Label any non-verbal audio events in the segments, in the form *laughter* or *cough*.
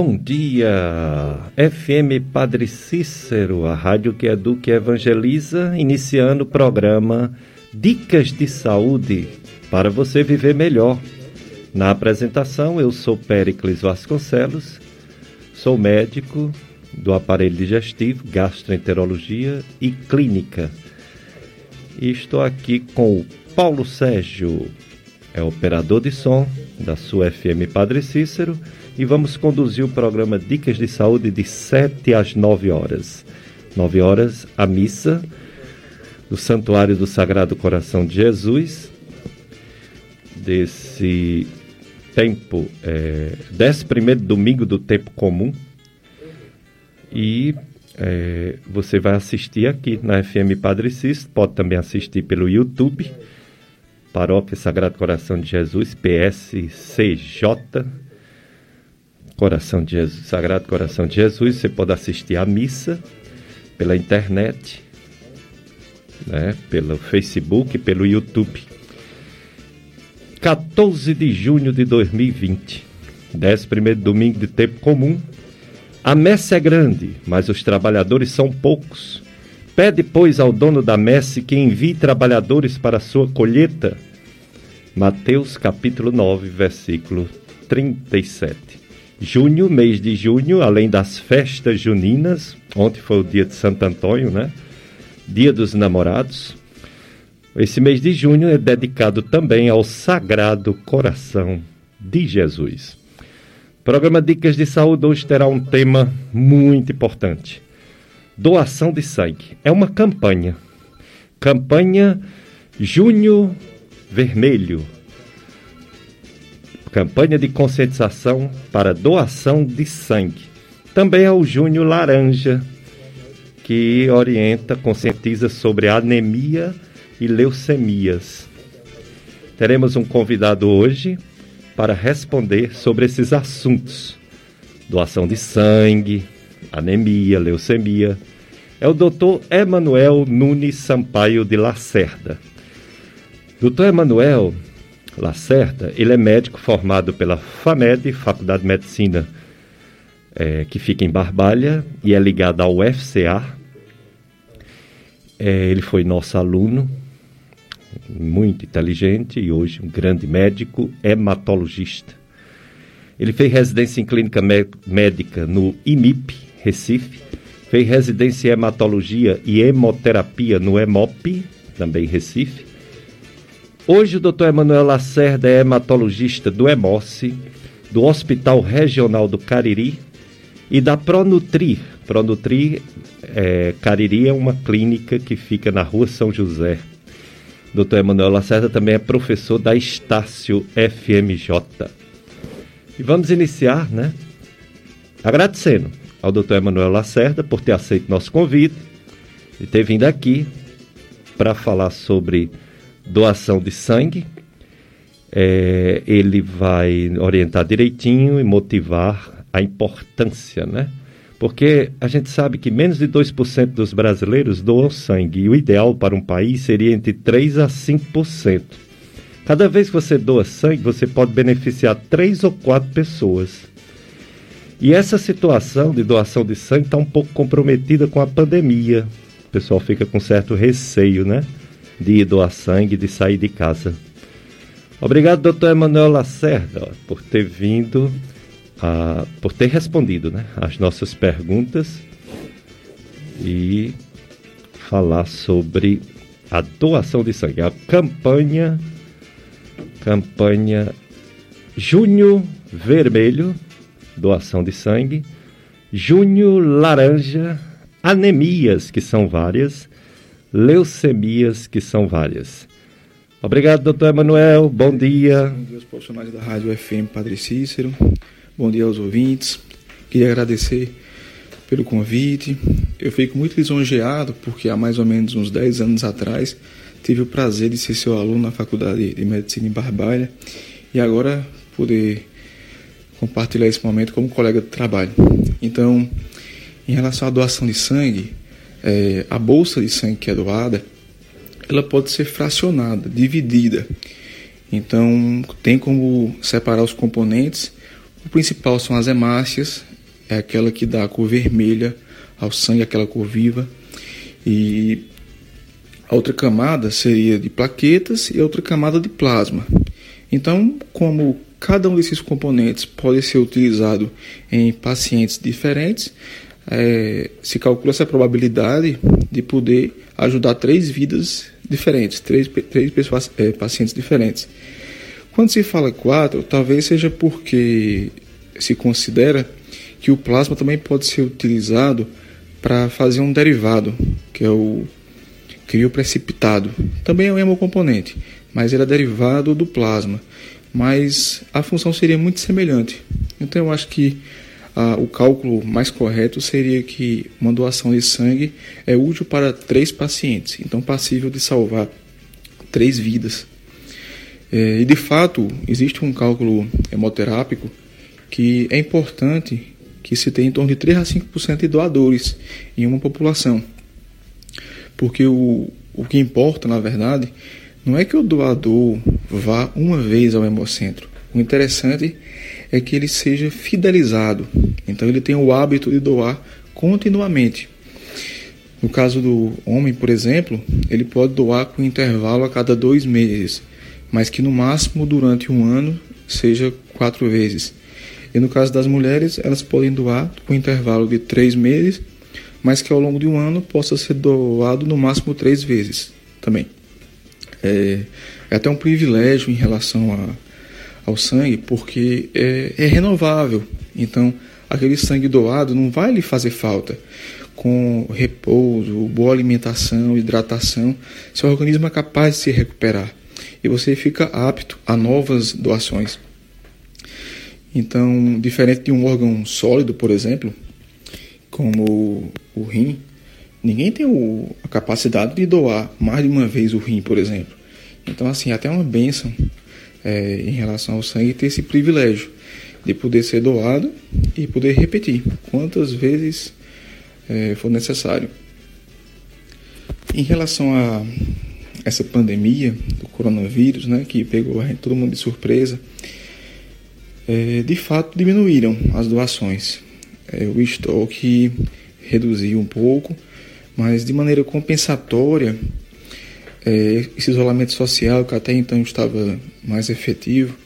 Bom dia, FM Padre Cícero, a rádio que educa e evangeliza, iniciando o programa Dicas de Saúde para você viver melhor. Na apresentação, eu sou Péricles Vasconcelos, sou médico do aparelho digestivo, gastroenterologia e clínica. E estou aqui com o Paulo Sérgio, é operador de som da sua FM Padre Cícero e vamos conduzir o programa Dicas de Saúde de 7 às 9 horas. 9 horas, a missa do Santuário do Sagrado Coração de Jesus, desse tempo, é, 11 domingo do tempo comum. E é, você vai assistir aqui na FM Padre Cícero, pode também assistir pelo YouTube, Paróquia Sagrado Coração de Jesus, PSCJ Coração de Jesus, Sagrado Coração de Jesus, você pode assistir a missa pela internet, né, pelo Facebook, pelo YouTube. 14 de junho de 2020, 11 domingo de tempo comum. A messe é grande, mas os trabalhadores são poucos. Pede, pois, ao dono da messe que envie trabalhadores para a sua colheita. Mateus capítulo 9, versículo 37. Junho, mês de junho, além das festas juninas, ontem foi o dia de Santo Antônio, né? Dia dos Namorados. Esse mês de junho é dedicado também ao Sagrado Coração de Jesus. O programa Dicas de Saúde hoje terá um tema muito importante: doação de sangue. É uma campanha. Campanha Junho Vermelho campanha de conscientização para doação de sangue. Também é o Júnior Laranja, que orienta, conscientiza sobre anemia e leucemias. Teremos um convidado hoje para responder sobre esses assuntos: doação de sangue, anemia, leucemia. É o Dr. Emanuel Nunes Sampaio de Lacerda. Dr. Emanuel Lacerda, ele é médico formado pela FAMED, Faculdade de Medicina, é, que fica em Barbalha, e é ligado ao FCA. É, ele foi nosso aluno, muito inteligente e hoje um grande médico hematologista. Ele fez residência em clínica médica no IMIP, Recife, fez residência em hematologia e hemoterapia no EMOP, também Recife, Hoje o Dr. Emanuel Lacerda é hematologista do EMOSSE, do Hospital Regional do Cariri e da Pronutri. Pronutri é, Cariri é uma clínica que fica na rua São José. Dr. Emanuel Lacerda também é professor da Estácio FMJ. E vamos iniciar, né? Agradecendo ao Dr. Emanuel Lacerda por ter aceito nosso convite e ter vindo aqui para falar sobre doação de sangue. É, ele vai orientar direitinho e motivar a importância, né? Porque a gente sabe que menos de 2% dos brasileiros doam sangue e o ideal para um país seria entre 3 a 5%. Cada vez que você doa sangue, você pode beneficiar três ou quatro pessoas. E essa situação de doação de sangue está um pouco comprometida com a pandemia. O pessoal fica com certo receio, né? De doar sangue, de sair de casa. Obrigado, doutor Emanuel Lacerda, por ter vindo, a, por ter respondido né, as nossas perguntas e falar sobre a doação de sangue, a campanha, campanha Junho Vermelho, doação de sangue, Junho Laranja, anemias, que são várias, leucemias, que são várias. Obrigado, doutor Emanuel. Bom dia. Bom dia aos profissionais da Rádio FM Padre Cícero. Bom dia aos ouvintes. Queria agradecer pelo convite. Eu fico muito lisonjeado porque há mais ou menos uns 10 anos atrás tive o prazer de ser seu aluno na Faculdade de Medicina em Barbalha e agora poder compartilhar esse momento como colega de trabalho. Então, em relação à doação de sangue, é, a bolsa de sangue que é doada, ela pode ser fracionada, dividida. Então, tem como separar os componentes O principal são as hemácias, é aquela que dá a cor vermelha ao sangue, aquela cor viva. E a outra camada seria de plaquetas e a outra camada de plasma. Então, como cada um desses componentes pode ser utilizado em pacientes diferentes, é, se calcula essa probabilidade de poder ajudar três vidas diferentes, três, três pessoas, é, pacientes diferentes. Quando se fala quatro, talvez seja porque se considera que o plasma também pode ser utilizado para fazer um derivado, que é o crioprecipitado. Também é um hemocomponente, mas ele é derivado do plasma. Mas a função seria muito semelhante. Então eu acho que ah, o cálculo mais correto seria que uma doação de sangue é útil para três pacientes, então passível de salvar três vidas. É, e de fato, existe um cálculo hemoterápico que é importante que se tenha em torno de 3 a 5% de doadores em uma população. Porque o, o que importa, na verdade, não é que o doador vá uma vez ao hemocentro. O interessante é que ele seja fidelizado. Então ele tem o hábito de doar continuamente. No caso do homem, por exemplo, ele pode doar com intervalo a cada dois meses, mas que no máximo durante um ano seja quatro vezes. E no caso das mulheres, elas podem doar com intervalo de três meses, mas que ao longo de um ano possa ser doado no máximo três vezes também. É, é até um privilégio em relação a, ao sangue, porque é, é renovável. Então, aquele sangue doado não vai lhe fazer falta. Com repouso, boa alimentação, hidratação, seu organismo é capaz de se recuperar e você fica apto a novas doações. Então, diferente de um órgão sólido, por exemplo, como o rim, ninguém tem o, a capacidade de doar mais de uma vez o rim, por exemplo. Então, assim, até uma benção é, em relação ao sangue ter esse privilégio de poder ser doado e poder repetir quantas vezes é, for necessário. Em relação a essa pandemia do coronavírus, né, que pegou todo mundo de surpresa, é, de fato diminuíram as doações. É, o estoque reduziu um pouco, mas de maneira compensatória, é, esse isolamento social, que até então estava mais efetivo,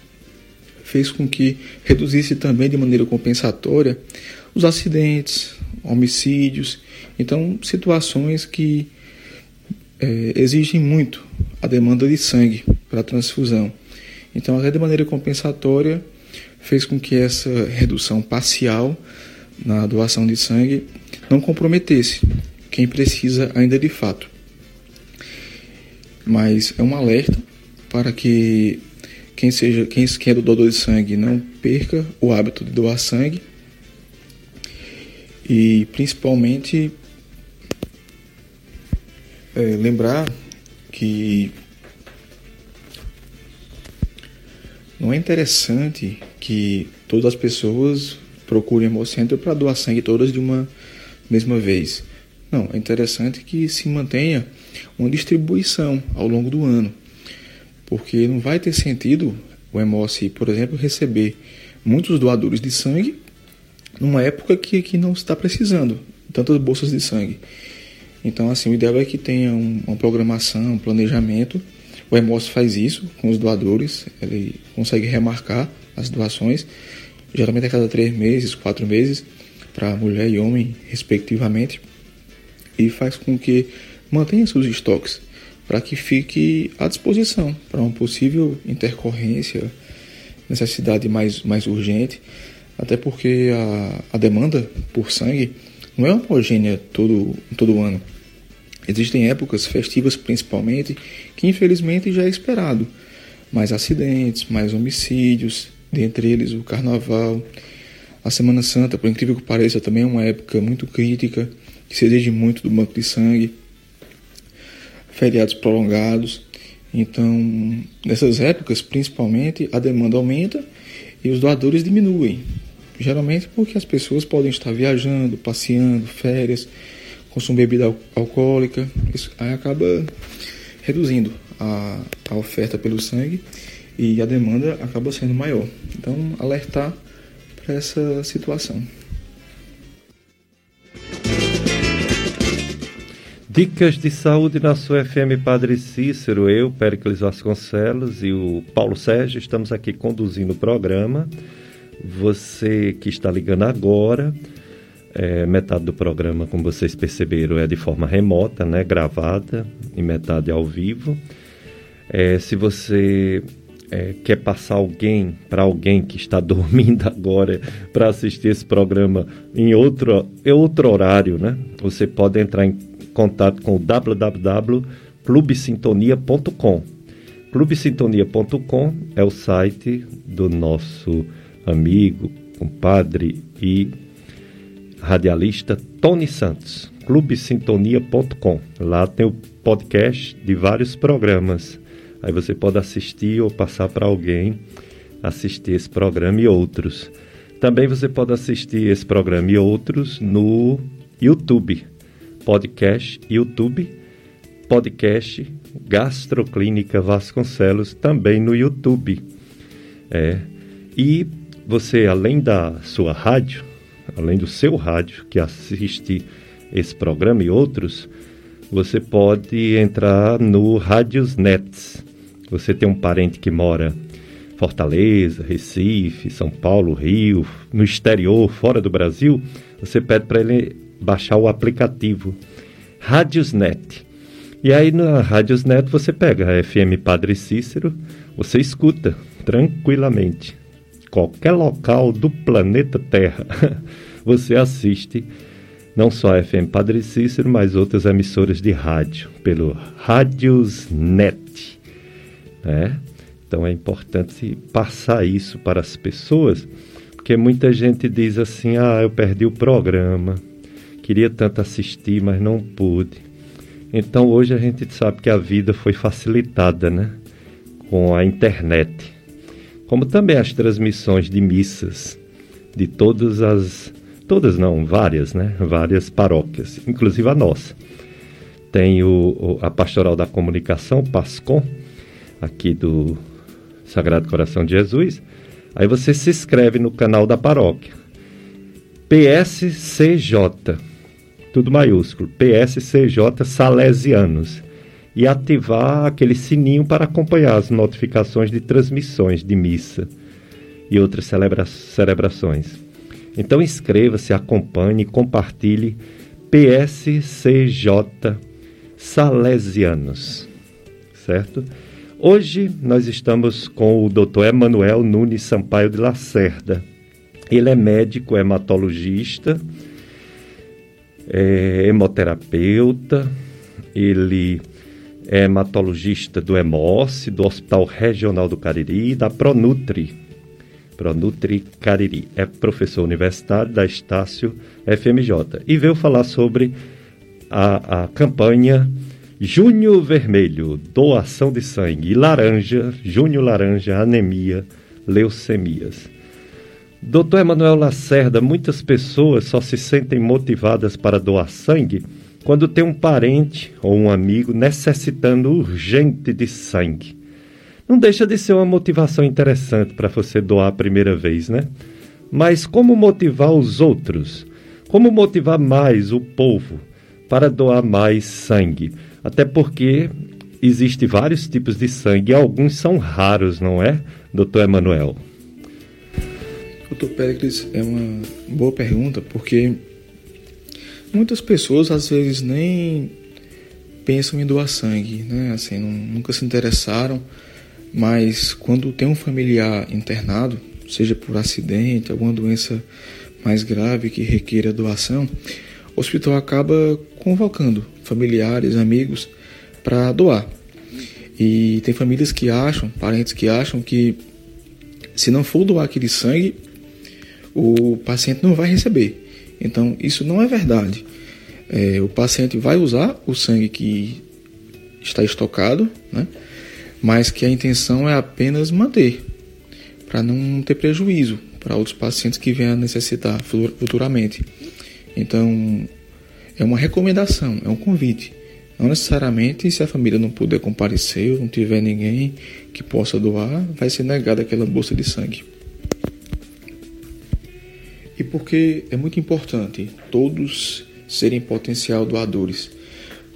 fez com que reduzisse também de maneira compensatória os acidentes, homicídios, então situações que é, exigem muito a demanda de sangue para transfusão. Então, até de maneira compensatória, fez com que essa redução parcial na doação de sangue não comprometesse quem precisa ainda de fato. Mas é um alerta para que quem seja quem é doador de sangue não perca o hábito de doar sangue e principalmente é, lembrar que não é interessante que todas as pessoas procurem Hemocentro para doar sangue todas de uma mesma vez. Não, é interessante que se mantenha uma distribuição ao longo do ano, porque não vai ter sentido o Hemoci, por exemplo, receber muitos doadores de sangue numa época que, que não está precisando tantas bolsas de sangue. Então, assim, o ideal é que tenha um, uma programação, um planejamento. O Hemoci faz isso com os doadores, ele consegue remarcar as doações, geralmente a cada três meses, quatro meses, para mulher e homem, respectivamente, e faz com que mantenha seus estoques para que fique à disposição para uma possível intercorrência, necessidade mais, mais urgente, até porque a, a demanda por sangue não é homogênea todo, todo ano. Existem épocas festivas principalmente que infelizmente já é esperado mais acidentes, mais homicídios, dentre eles o carnaval. A Semana Santa, por incrível que pareça, também é uma época muito crítica, que se exige muito do banco de sangue, feriados prolongados. Então, nessas épocas, principalmente, a demanda aumenta e os doadores diminuem. Geralmente porque as pessoas podem estar viajando, passeando, férias, consumir bebida alcoólica, isso aí acaba reduzindo a, a oferta pelo sangue e a demanda acaba sendo maior. Então, alertar para essa situação. Dicas de saúde na sua FM Padre Cícero, eu, Péricles Vasconcelos e o Paulo Sérgio estamos aqui conduzindo o programa. Você que está ligando agora, é, metade do programa, como vocês perceberam, é de forma remota, né, gravada, e metade ao vivo. É, se você é, quer passar alguém para alguém que está *laughs* dormindo agora para assistir esse programa em outro, em outro horário, né? Você pode entrar em contato com o www.clubesintonia.com. Clubesintonia.com é o site do nosso amigo, compadre e radialista Tony Santos. clubesintonia.com. Lá tem o podcast de vários programas. Aí você pode assistir ou passar para alguém assistir esse programa e outros. Também você pode assistir esse programa e outros no YouTube podcast YouTube, podcast Gastroclínica Vasconcelos, também no YouTube. É. E você, além da sua rádio, além do seu rádio, que assiste esse programa e outros, você pode entrar no Rádios Nets. Você tem um parente que mora Fortaleza, Recife, São Paulo, Rio, no exterior, fora do Brasil, você pede para ele baixar o aplicativo Radiosnet. E aí na Radiosnet você pega a FM Padre Cícero, você escuta tranquilamente. Qualquer local do planeta Terra *laughs* você assiste não só a FM Padre Cícero, mas outras emissoras de rádio pelo Radiosnet. Né? Então é importante passar isso para as pessoas, porque muita gente diz assim: ah, eu perdi o programa Queria tanto assistir, mas não pude. Então hoje a gente sabe que a vida foi facilitada, né? Com a internet. Como também as transmissões de missas de todas as todas não, várias, né? Várias paróquias, inclusive a nossa. Tem o, a Pastoral da Comunicação, PASCOM, aqui do Sagrado Coração de Jesus. Aí você se inscreve no canal da paróquia. PSCJ tudo maiúsculo, PSCJ Salesianos, e ativar aquele sininho para acompanhar as notificações de transmissões de missa e outras celebra celebrações. Então inscreva-se, acompanhe, compartilhe PSCJ Salesianos, certo? Hoje nós estamos com o Dr. Emanuel Nunes Sampaio de Lacerda. Ele é médico hematologista, é hemoterapeuta, ele é hematologista do HEMOS, do Hospital Regional do Cariri e da Pronutri. Pronutri Cariri. É professor universitário da Estácio FMJ. E veio falar sobre a, a campanha Junho Vermelho, doação de sangue, e laranja, junho laranja, anemia, leucemias. Doutor Emanuel Lacerda, muitas pessoas só se sentem motivadas para doar sangue quando tem um parente ou um amigo necessitando urgente de sangue. Não deixa de ser uma motivação interessante para você doar a primeira vez, né? Mas como motivar os outros? Como motivar mais o povo para doar mais sangue? Até porque existem vários tipos de sangue e alguns são raros, não é, doutor Emanuel? Doutor Péricles, é uma boa pergunta porque muitas pessoas às vezes nem pensam em doar sangue, né? Assim, não, nunca se interessaram, mas quando tem um familiar internado, seja por acidente, alguma doença mais grave que requeira doação, o hospital acaba convocando familiares, amigos para doar. E tem famílias que acham, parentes que acham que se não for doar aquele sangue, o paciente não vai receber. Então, isso não é verdade. É, o paciente vai usar o sangue que está estocado, né? mas que a intenção é apenas manter, para não ter prejuízo para outros pacientes que venham a necessitar futuramente. Então, é uma recomendação, é um convite. Não necessariamente, se a família não puder comparecer ou não tiver ninguém que possa doar, vai ser negada aquela bolsa de sangue. E porque é muito importante todos serem potencial doadores.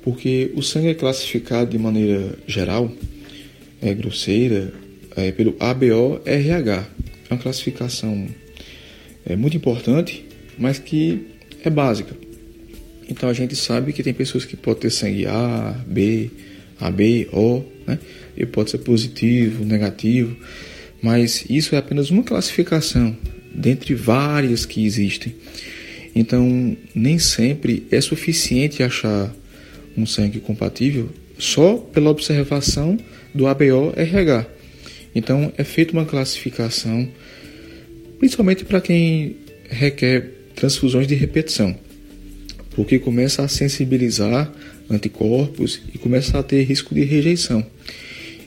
Porque o sangue é classificado de maneira geral, é grosseira, é, pelo ABO-RH. É uma classificação é, muito importante, mas que é básica. Então a gente sabe que tem pessoas que podem ter sangue A, B, AB, O, né? E pode ser positivo, negativo, mas isso é apenas uma classificação dentre várias que existem. Então, nem sempre é suficiente achar um sangue compatível só pela observação do ABO-RH. Então, é feita uma classificação, principalmente para quem requer transfusões de repetição, porque começa a sensibilizar anticorpos e começa a ter risco de rejeição.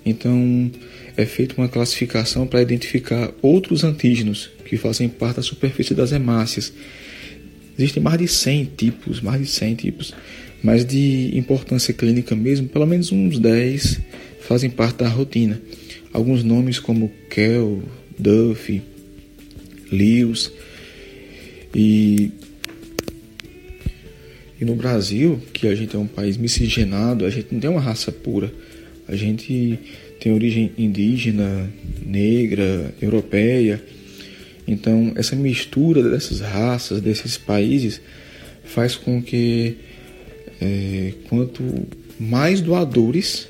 Então, é feita uma classificação para identificar outros antígenos que fazem parte da superfície das hemácias. Existem mais de 100 tipos, mais de 100 tipos, mas de importância clínica mesmo, pelo menos uns 10 fazem parte da rotina. Alguns nomes como Kell, Duff, Lewis e e no Brasil, que a gente é um país miscigenado, a gente não tem uma raça pura. A gente tem origem indígena, negra, europeia. Então, essa mistura dessas raças, desses países, faz com que é, quanto mais doadores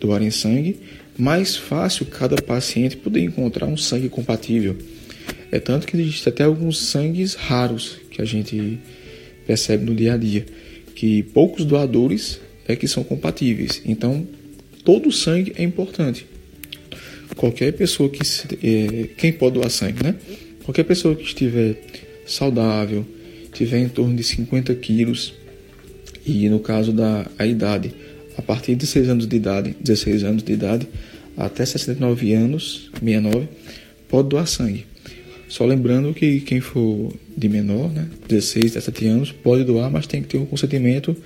doarem sangue, mais fácil cada paciente poder encontrar um sangue compatível. É tanto que existe até alguns sangues raros que a gente percebe no dia a dia, que poucos doadores é que são compatíveis. Então, todo sangue é importante. Qualquer pessoa que é, quem pode doar sangue, né? Qualquer pessoa que estiver saudável, tiver em torno de 50 quilos e no caso da a idade, a partir de 6 anos de idade, 16 anos de idade, até 69 anos, 69, pode doar sangue. Só lembrando que quem for de menor, né, 16, 17 anos, pode doar, mas tem que ter o consentimento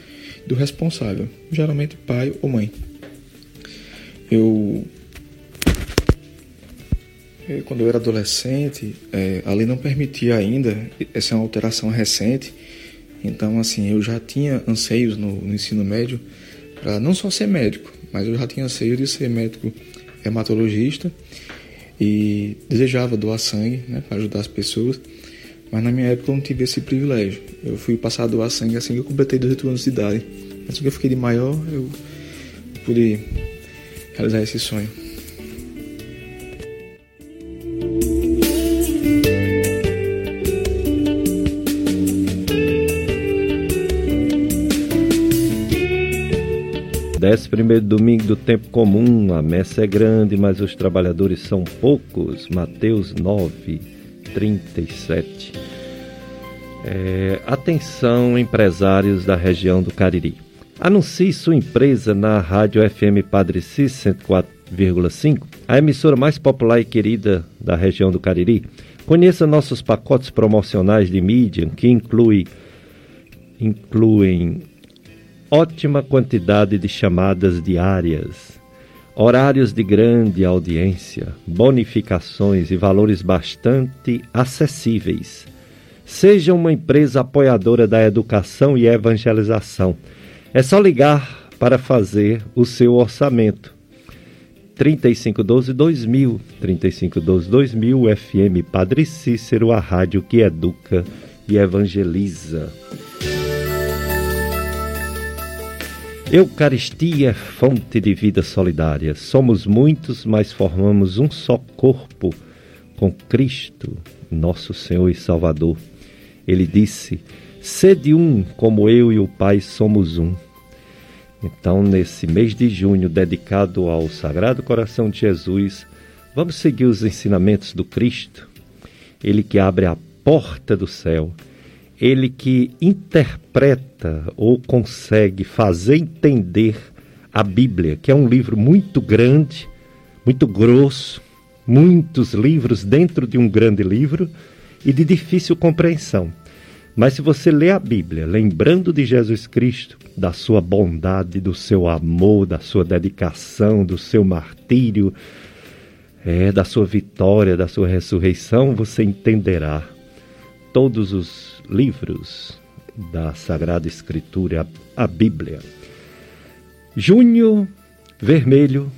do responsável, geralmente pai ou mãe. Eu, quando eu era adolescente, é, a lei não permitia ainda, essa é uma alteração recente, então assim, eu já tinha anseios no, no ensino médio para não só ser médico, mas eu já tinha anseio de ser médico hematologista e desejava doar sangue né, para ajudar as pessoas, mas na minha época eu não tive esse privilégio. Eu fui passar a doar sangue assim que eu completei 18 anos de idade. Mas que eu fiquei de maior, eu pude realizar esse sonho. Décimo primeiro domingo do tempo comum, a messa é grande, mas os trabalhadores são poucos. Mateus 9, 37. É, atenção, empresários da região do Cariri. Anuncie sua empresa na Rádio FM Padre Cis 104,5, a emissora mais popular e querida da região do Cariri. Conheça nossos pacotes promocionais de mídia, que inclui, incluem ótima quantidade de chamadas diárias, horários de grande audiência, bonificações e valores bastante acessíveis. Seja uma empresa apoiadora da educação e evangelização. É só ligar para fazer o seu orçamento. 3512 2000, 3512 2000 FM Padre Cícero, a rádio que educa e evangeliza. Eucaristia é fonte de vida solidária. Somos muitos, mas formamos um só corpo com Cristo, nosso Senhor e Salvador. Ele disse: Sede um, como eu e o Pai somos um. Então, nesse mês de junho, dedicado ao Sagrado Coração de Jesus, vamos seguir os ensinamentos do Cristo, ele que abre a porta do céu ele que interpreta ou consegue fazer entender a Bíblia, que é um livro muito grande, muito grosso, muitos livros dentro de um grande livro e de difícil compreensão. Mas se você lê a Bíblia, lembrando de Jesus Cristo, da sua bondade, do seu amor, da sua dedicação, do seu martírio, é, da sua vitória, da sua ressurreição, você entenderá todos os livros da Sagrada Escritura, a Bíblia. Junho Vermelho,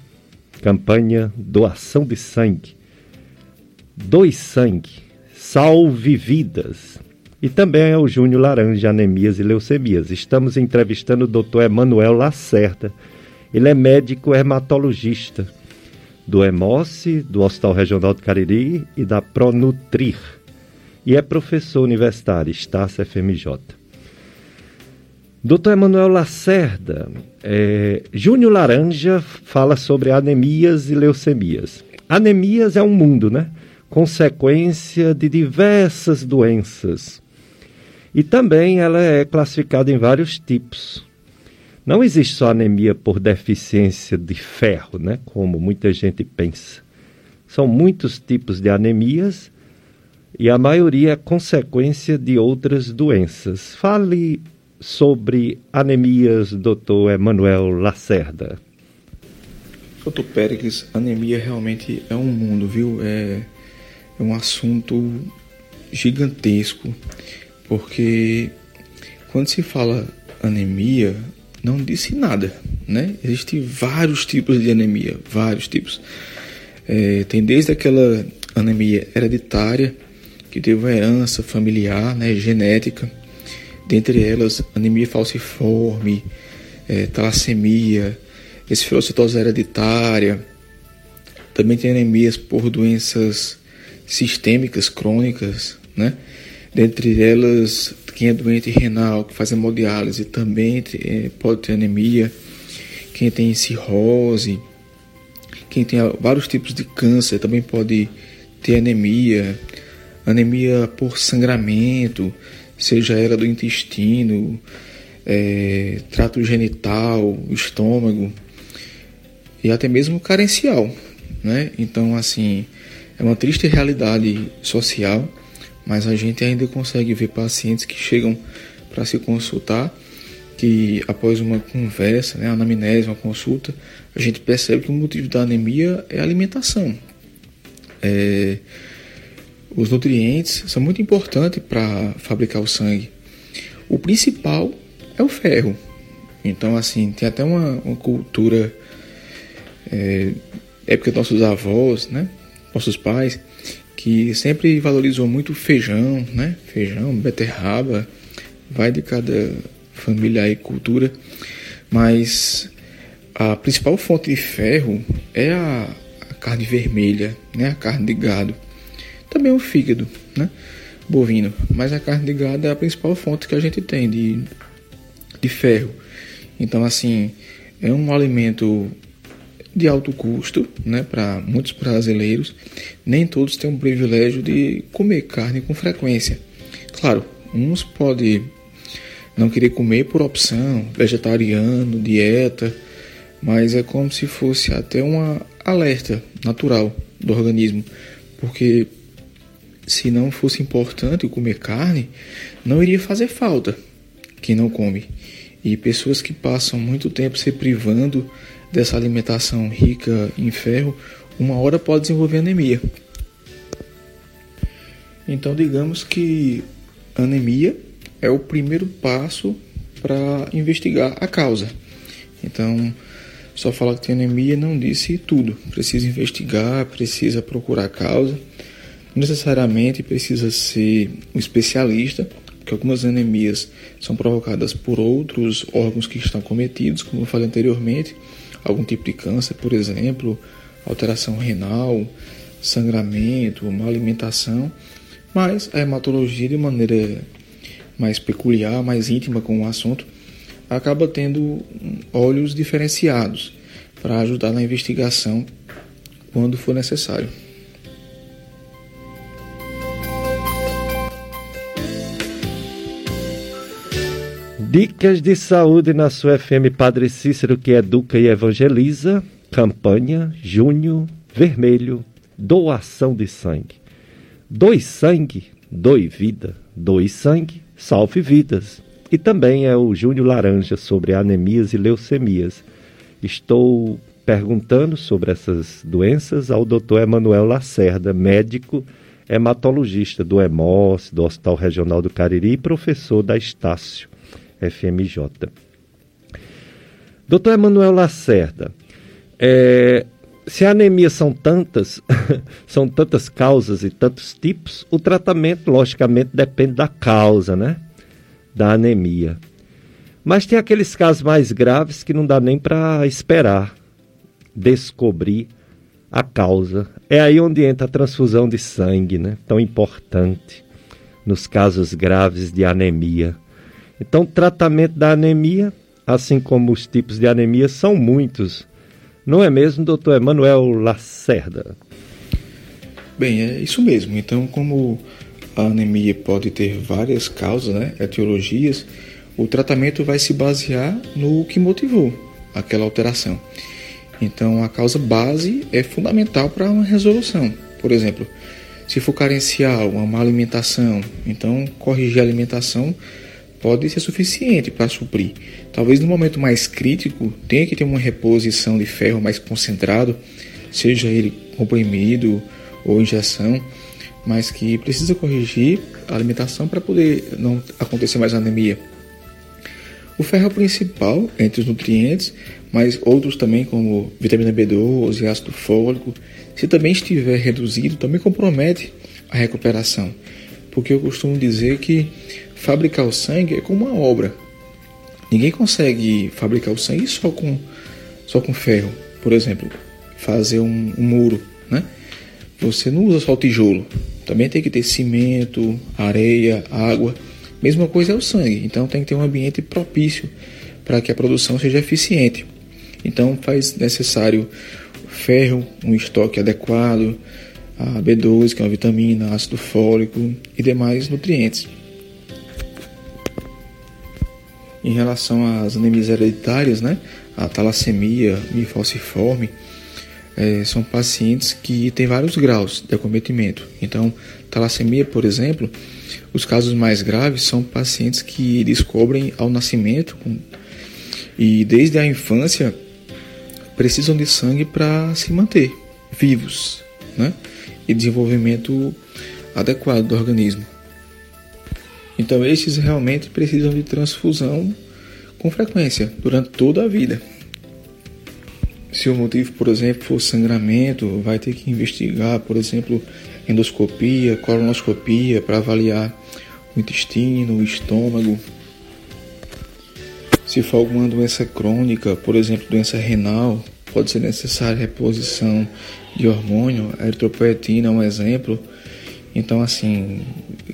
campanha Doação de Sangue. Doe sangue, salve vidas. E também é o Júnior Laranja, anemias e leucemias. Estamos entrevistando o Dr. Emanuel Lacerda. Ele é médico hematologista do Hemoce, do Hospital Regional do Cariri e da Pronutrir. E é professor universitário, Estácio FMJ. Doutor Emanuel Lacerda, é, Júnior Laranja fala sobre anemias e leucemias. Anemias é um mundo, né? Consequência de diversas doenças. E também ela é classificada em vários tipos. Não existe só anemia por deficiência de ferro, né? Como muita gente pensa. São muitos tipos de anemias e a maioria é consequência de outras doenças. Fale sobre anemias, doutor Emanuel Lacerda? Doutor Péricles, anemia realmente é um mundo, viu? É, é um assunto gigantesco, porque quando se fala anemia, não disse nada, né? Existem vários tipos de anemia, vários tipos. É, tem desde aquela anemia hereditária, que teve uma herança familiar, né, genética, dentre elas anemia falciforme, é, talassemia, esferocitose hereditária, também tem anemias por doenças sistêmicas crônicas, né? Dentre elas, quem é doente renal, que faz hemodiálise, também é, pode ter anemia. Quem tem cirrose, quem tem vários tipos de câncer, também pode ter anemia. Anemia por sangramento, seja ela do intestino, é, trato genital, estômago e até mesmo carencial, né? Então, assim, é uma triste realidade social, mas a gente ainda consegue ver pacientes que chegam para se consultar, que após uma conversa, né, anamnese, uma consulta, a gente percebe que o motivo da anemia é a alimentação. É, os nutrientes são muito importantes para fabricar o sangue. O principal é o ferro. Então, assim, tem até uma, uma cultura é, época dos nossos avós, né? Nossos pais, que sempre valorizou muito feijão, né? Feijão, beterraba, vai de cada família e cultura. Mas a principal fonte de ferro é a, a carne vermelha, né? A carne de gado também o fígado, né? Bovino. Mas a carne de gado é a principal fonte que a gente tem de, de ferro. Então, assim, é um alimento de alto custo, né, para muitos brasileiros. Nem todos têm o privilégio de comer carne com frequência. Claro, uns podem não querer comer por opção, vegetariano, dieta, mas é como se fosse até uma alerta natural do organismo, porque se não fosse importante comer carne, não iria fazer falta quem não come. E pessoas que passam muito tempo se privando dessa alimentação rica em ferro, uma hora pode desenvolver anemia. Então, digamos que anemia é o primeiro passo para investigar a causa. Então, só falar que tem anemia não disse tudo. Precisa investigar, precisa procurar a causa necessariamente precisa ser um especialista, porque algumas anemias são provocadas por outros órgãos que estão cometidos, como eu falei anteriormente, algum tipo de câncer, por exemplo, alteração renal, sangramento, má alimentação, mas a hematologia, de maneira mais peculiar, mais íntima com o assunto, acaba tendo olhos diferenciados para ajudar na investigação quando for necessário. Dicas de saúde na sua FM Padre Cícero, que educa e evangeliza. Campanha Junho Vermelho, doação de sangue. Doe sangue, doe vida. Doe sangue, salve vidas. E também é o Júnior Laranja sobre anemias e leucemias. Estou perguntando sobre essas doenças ao Dr. Emanuel Lacerda, médico hematologista do EMOS, do Hospital Regional do Cariri e professor da Estácio FMJ. Doutor Emanuel Lacerda, é, se a anemia são tantas, *laughs* são tantas causas e tantos tipos, o tratamento, logicamente, depende da causa, né? Da anemia. Mas tem aqueles casos mais graves que não dá nem para esperar descobrir a causa. É aí onde entra a transfusão de sangue, né? Tão importante nos casos graves de anemia. Então, tratamento da anemia, assim como os tipos de anemia, são muitos. Não é mesmo, doutor Emanuel Lacerda? Bem, é isso mesmo. Então, como a anemia pode ter várias causas, né, etiologias, o tratamento vai se basear no que motivou aquela alteração. Então, a causa base é fundamental para uma resolução. Por exemplo, se for carencial, uma má alimentação, então corrigir a alimentação pode ser suficiente para suprir. Talvez no momento mais crítico tenha que ter uma reposição de ferro mais concentrado, seja ele comprimido ou injeção, mas que precisa corrigir a alimentação para poder não acontecer mais anemia. O ferro é o principal entre os nutrientes, mas outros também, como vitamina B12 e ácido fólico, se também estiver reduzido, também compromete a recuperação. Porque eu costumo dizer que fabricar o sangue é como uma obra. Ninguém consegue fabricar o sangue só com, só com ferro. Por exemplo, fazer um, um muro, né? Você não usa só o tijolo. Também tem que ter cimento, areia, água. Mesma coisa é o sangue. Então tem que ter um ambiente propício para que a produção seja eficiente. Então faz necessário ferro, um estoque adequado, a B12, que é uma vitamina, ácido fólico e demais nutrientes. Em relação às anemias hereditárias, né, a talassemia falciforme, é, são pacientes que têm vários graus de acometimento. Então, talassemia, por exemplo, os casos mais graves são pacientes que descobrem ao nascimento com, e desde a infância precisam de sangue para se manter vivos, né? E desenvolvimento adequado do organismo. Então, estes realmente precisam de transfusão com frequência durante toda a vida. Se o motivo, por exemplo, for sangramento, vai ter que investigar, por exemplo, endoscopia, colonoscopia para avaliar o intestino, o estômago, se for alguma doença crônica, por exemplo, doença renal, pode ser necessária reposição de hormônio, a eritropoetina é um exemplo. Então, assim,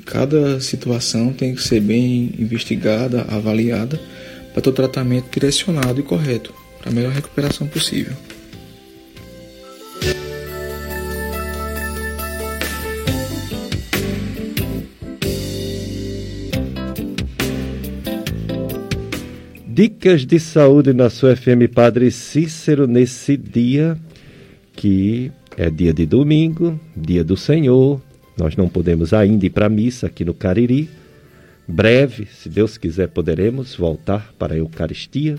cada situação tem que ser bem investigada, avaliada, para ter o tratamento direcionado e correto, para a melhor recuperação possível. Dicas de saúde na sua FM Padre Cícero nesse dia que é dia de domingo, dia do Senhor. Nós não podemos ainda ir para a missa aqui no Cariri. Breve, se Deus quiser, poderemos voltar para a Eucaristia.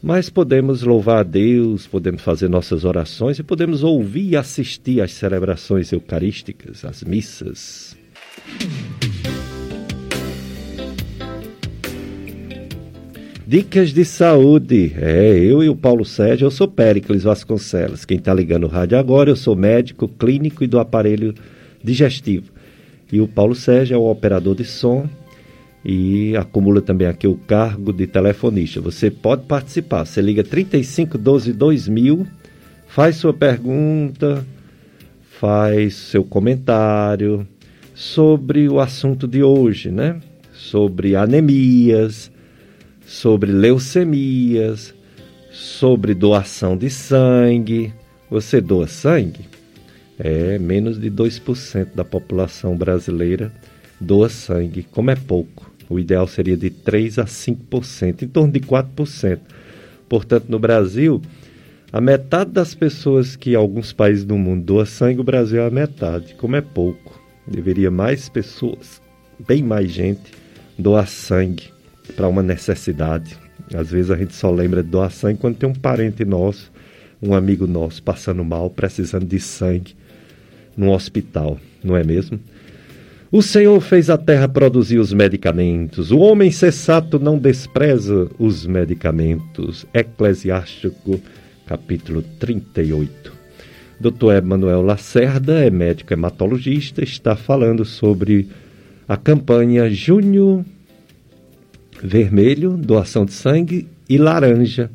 Mas podemos louvar a Deus, podemos fazer nossas orações e podemos ouvir e assistir às celebrações eucarísticas, às missas. Dicas de saúde. É, eu e o Paulo Sérgio, eu sou Péricles Vasconcelos. Quem está ligando o rádio agora, eu sou médico clínico e do aparelho digestivo. E o Paulo Sérgio é o operador de som e acumula também aqui o cargo de telefonista. Você pode participar. Você liga 3512 2000, faz sua pergunta, faz seu comentário sobre o assunto de hoje, né? Sobre anemias sobre leucemias, sobre doação de sangue. Você doa sangue? É, menos de 2% da população brasileira doa sangue, como é pouco. O ideal seria de 3 a 5%, em torno de 4%. Portanto, no Brasil, a metade das pessoas que alguns países do mundo doa sangue, o Brasil é a metade, como é pouco. Deveria mais pessoas, bem mais gente, doar sangue para uma necessidade. Às vezes a gente só lembra de doar sangue quando tem um parente nosso, um amigo nosso passando mal, precisando de sangue num hospital. não é mesmo? O Senhor fez a terra produzir os medicamentos. O homem sensato não despreza os medicamentos. Eclesiástico, capítulo 38. Dr. Emanuel Lacerda é médico hematologista, está falando sobre a campanha Junho Vermelho, doação de sangue, e laranja,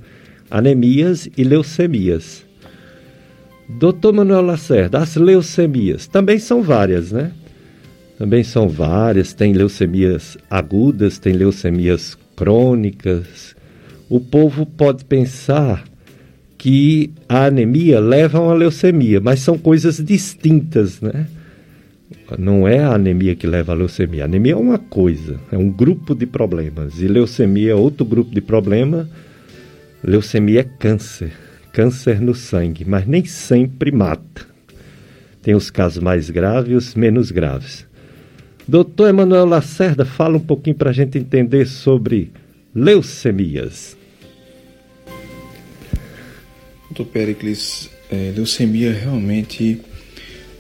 anemias e leucemias. Dr. Manuel Lacerda, as leucemias também são várias, né? Também são várias, tem leucemias agudas, tem leucemias crônicas. O povo pode pensar que a anemia leva a uma leucemia, mas são coisas distintas, né? Não é a anemia que leva à leucemia. A anemia é uma coisa, é um grupo de problemas. E leucemia é outro grupo de problema. Leucemia é câncer, câncer no sangue, mas nem sempre mata. Tem os casos mais graves e os menos graves. Doutor Emanuel Lacerda, fala um pouquinho para a gente entender sobre leucemias. Doutor Pericles, é, leucemia realmente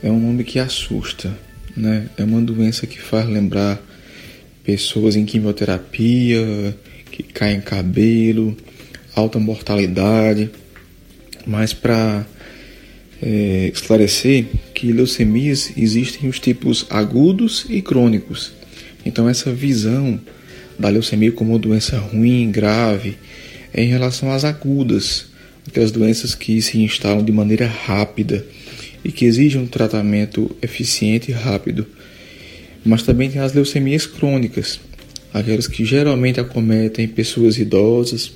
é um nome que assusta, né? É uma doença que faz lembrar pessoas em quimioterapia, que caem cabelo, alta mortalidade. Mas para é, esclarecer que leucemias existem os tipos agudos e crônicos. Então essa visão da leucemia como uma doença ruim, grave, é em relação às agudas, aquelas doenças que se instalam de maneira rápida e que exigem um tratamento eficiente e rápido. Mas também tem as leucemias crônicas, aquelas que geralmente acometem pessoas idosas,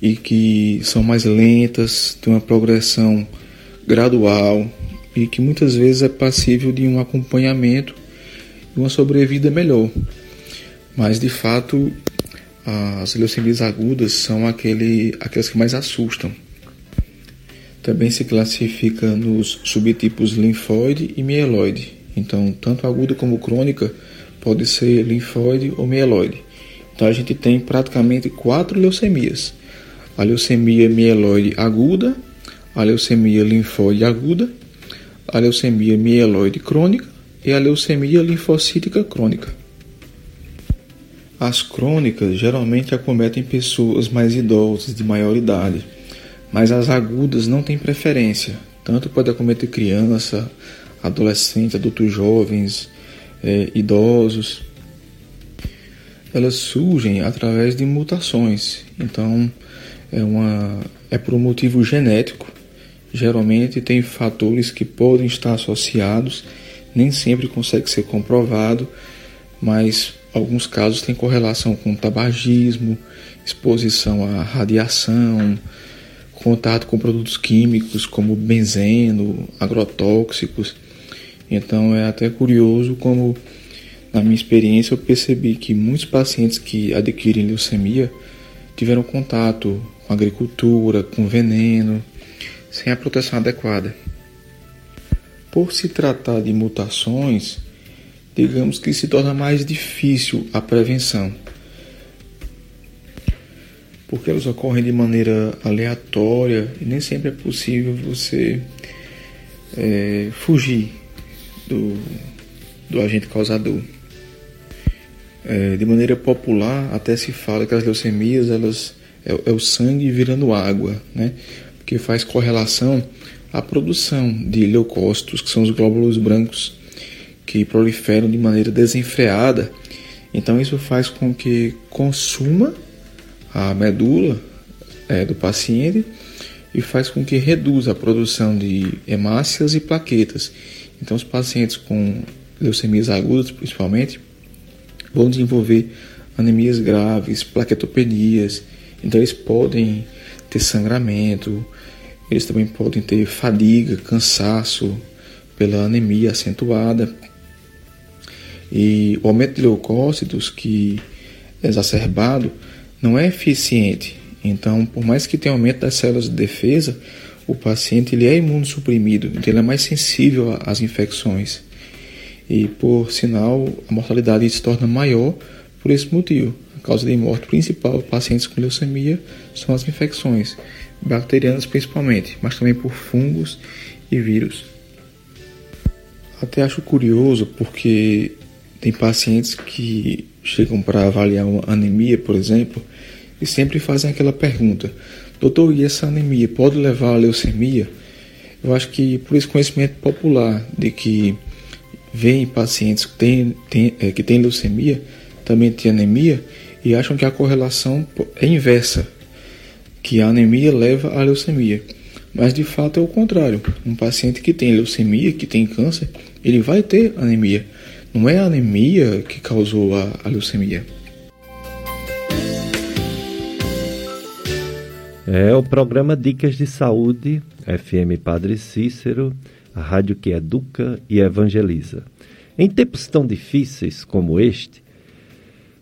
e que são mais lentas, têm uma progressão gradual e que muitas vezes é passível de um acompanhamento e uma sobrevida melhor. Mas de fato, as leucemias agudas são aquele, aquelas que mais assustam. Também se classifica nos subtipos linfóide e mieloide. Então, tanto aguda como crônica pode ser linfóide ou mieloide. Então, a gente tem praticamente quatro leucemias a leucemia mieloide aguda, a leucemia linfóide aguda, a leucemia mieloide crônica e a leucemia linfocítica crônica. As crônicas geralmente acometem pessoas mais idosas, de maior idade, mas as agudas não têm preferência. Tanto pode acometer criança, adolescente, adultos jovens, é, idosos. Elas surgem através de mutações. Então, é, uma, é por um motivo genético. Geralmente tem fatores que podem estar associados, nem sempre consegue ser comprovado, mas alguns casos têm correlação com tabagismo, exposição à radiação, contato com produtos químicos como benzeno, agrotóxicos. Então é até curioso como na minha experiência eu percebi que muitos pacientes que adquirem leucemia tiveram contato com agricultura, com veneno, sem a proteção adequada. Por se tratar de mutações, digamos que se torna mais difícil a prevenção, porque elas ocorrem de maneira aleatória e nem sempre é possível você é, fugir do, do agente causador. É, de maneira popular, até se fala que as leucemias elas é, é o sangue virando água, né? Porque faz correlação à produção de leucócitos, que são os glóbulos brancos que proliferam de maneira desenfreada. Então isso faz com que consuma a medula é, do paciente e faz com que reduza a produção de hemácias e plaquetas. Então os pacientes com leucemias agudas, principalmente, vão desenvolver anemias graves, plaquetopenias, então eles podem ter sangramento, eles também podem ter fadiga, cansaço pela anemia acentuada. E o aumento de leucócitos que é exacerbado não é eficiente. Então, por mais que tenha aumento das células de defesa, o paciente ele é imunossuprimido, então ele é mais sensível às infecções. E por sinal, a mortalidade se torna maior por esse motivo. Causa de morte principal de pacientes com leucemia são as infecções, bacterianas principalmente, mas também por fungos e vírus. Até acho curioso porque tem pacientes que chegam para avaliar uma anemia, por exemplo, e sempre fazem aquela pergunta: Doutor, e essa anemia pode levar a leucemia? Eu acho que por esse conhecimento popular de que vem pacientes que têm, é, que têm leucemia, também têm anemia, e acham que a correlação é inversa, que a anemia leva à leucemia. Mas de fato é o contrário. Um paciente que tem leucemia, que tem câncer, ele vai ter anemia. Não é a anemia que causou a, a leucemia. É o programa Dicas de Saúde, FM Padre Cícero, a rádio que educa e evangeliza. Em tempos tão difíceis como este,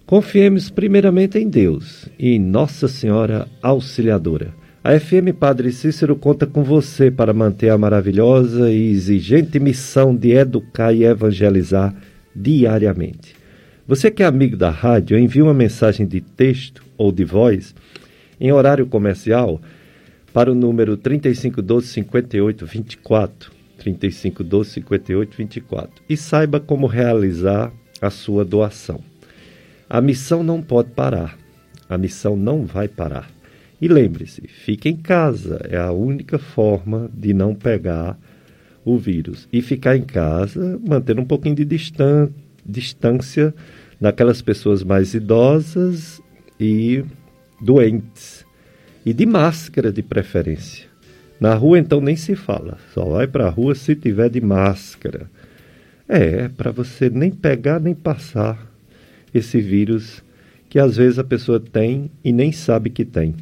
confiemos primeiramente em Deus e em Nossa Senhora Auxiliadora. A FM Padre Cícero conta com você para manter a maravilhosa e exigente missão de educar e evangelizar diariamente. Você que é amigo da rádio, envie uma mensagem de texto ou de voz em horário comercial para o número 3512 5824, 3512 5824 e saiba como realizar a sua doação. A missão não pode parar. A missão não vai parar. E lembre-se, fique em casa, é a única forma de não pegar o vírus. E ficar em casa, mantendo um pouquinho de distan distância daquelas pessoas mais idosas e doentes. E de máscara de preferência. Na rua, então, nem se fala. Só vai para a rua se tiver de máscara. É, para você nem pegar nem passar esse vírus que às vezes a pessoa tem e nem sabe que tem.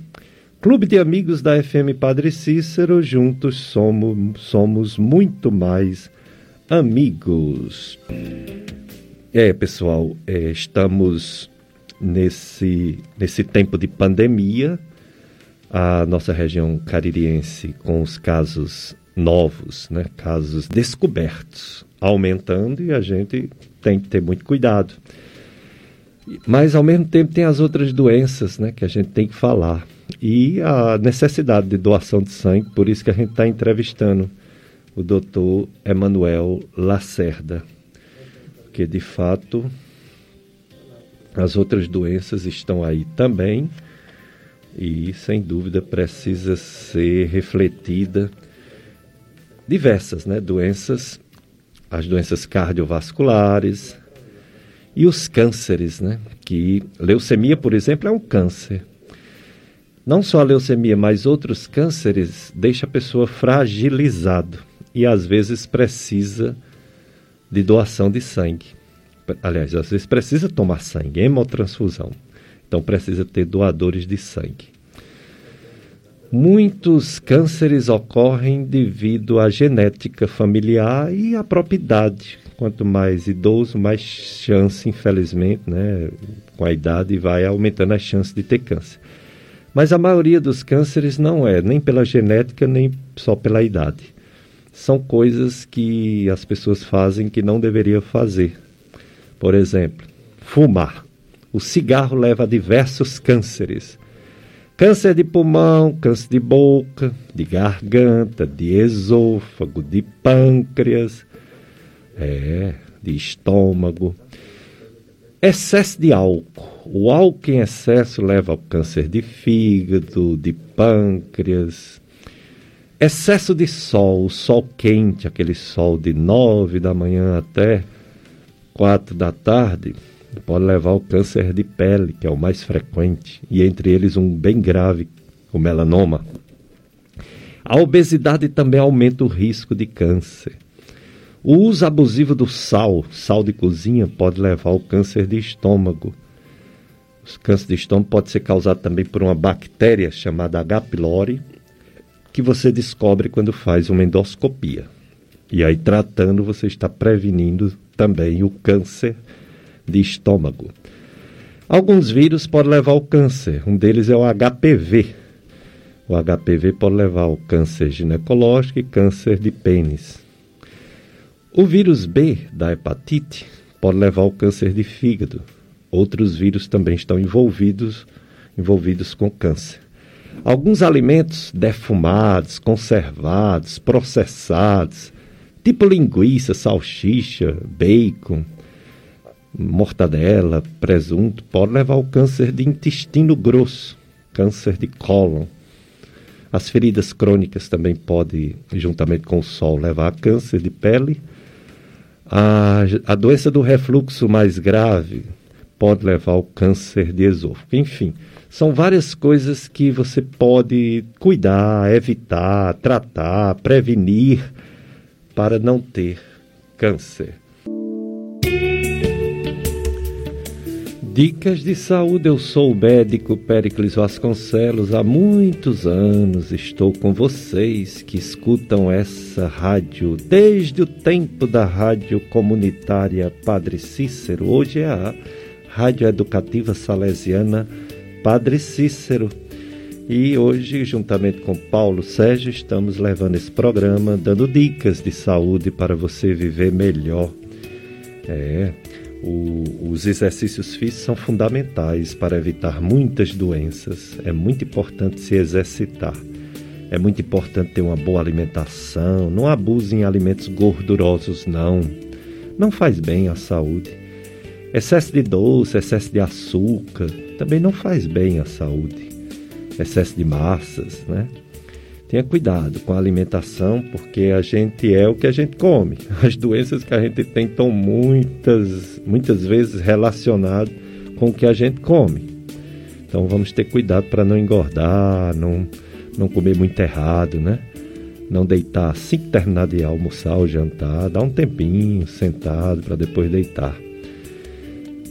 Clube de Amigos da FM Padre Cícero, juntos somos, somos muito mais amigos. É, pessoal, é, estamos nesse, nesse tempo de pandemia, a nossa região caririense com os casos novos, né, casos descobertos, aumentando e a gente tem que ter muito cuidado. Mas, ao mesmo tempo, tem as outras doenças né, que a gente tem que falar. E a necessidade de doação de sangue, por isso que a gente está entrevistando o doutor Emanuel Lacerda. Porque, de fato, as outras doenças estão aí também e, sem dúvida, precisa ser refletida. Diversas né, doenças, as doenças cardiovasculares, e os cânceres, né? Que leucemia, por exemplo, é um câncer. Não só a leucemia, mas outros cânceres deixa a pessoa fragilizado e às vezes precisa de doação de sangue. Aliás, às vezes precisa tomar sangue, hemotransfusão. Então precisa ter doadores de sangue. Muitos cânceres ocorrem devido à genética familiar e à própria idade. Quanto mais idoso, mais chance, infelizmente, né, com a idade vai aumentando a chance de ter câncer. Mas a maioria dos cânceres não é, nem pela genética, nem só pela idade. São coisas que as pessoas fazem que não deveriam fazer. Por exemplo, fumar. O cigarro leva a diversos cânceres Câncer de pulmão, câncer de boca, de garganta, de esôfago, de pâncreas, é, de estômago. Excesso de álcool. O álcool em excesso leva ao câncer de fígado, de pâncreas. Excesso de sol, o sol quente, aquele sol de nove da manhã até quatro da tarde, pode levar ao câncer de pele, que é o mais frequente, e entre eles um bem grave, o melanoma. A obesidade também aumenta o risco de câncer. O uso abusivo do sal, sal de cozinha, pode levar ao câncer de estômago. O câncer de estômago pode ser causado também por uma bactéria chamada H. pylori, que você descobre quando faz uma endoscopia. E aí, tratando, você está prevenindo também o câncer de estômago. Alguns vírus podem levar ao câncer, um deles é o HPV. O HPV pode levar ao câncer ginecológico e câncer de pênis. O vírus B da hepatite pode levar ao câncer de fígado. Outros vírus também estão envolvidos, envolvidos com câncer. Alguns alimentos defumados, conservados, processados, tipo linguiça, salsicha, bacon, mortadela, presunto, pode levar ao câncer de intestino grosso, câncer de cólon. As feridas crônicas também podem, juntamente com o sol, levar a câncer de pele. A, a doença do refluxo mais grave pode levar ao câncer de esôfago. Enfim, são várias coisas que você pode cuidar, evitar, tratar, prevenir para não ter câncer. Dicas de saúde, eu sou o médico Pericles Vasconcelos. Há muitos anos estou com vocês que escutam essa rádio desde o tempo da rádio comunitária Padre Cícero. Hoje é a Rádio Educativa Salesiana Padre Cícero. E hoje, juntamente com Paulo Sérgio, estamos levando esse programa, dando dicas de saúde para você viver melhor. É, o, os exercícios físicos são fundamentais para evitar muitas doenças. É muito importante se exercitar. É muito importante ter uma boa alimentação. Não abuse em alimentos gordurosos, não. Não faz bem à saúde. Excesso de doce, excesso de açúcar também não faz bem à saúde. Excesso de massas, né? Tenha cuidado com a alimentação, porque a gente é o que a gente come. *laughs* As doenças que a gente tem estão muitas, muitas vezes relacionadas com o que a gente come. Então vamos ter cuidado para não engordar, não, não comer muito errado, né? Não deitar assim que terminar de almoçar ou jantar, dar um tempinho sentado para depois deitar.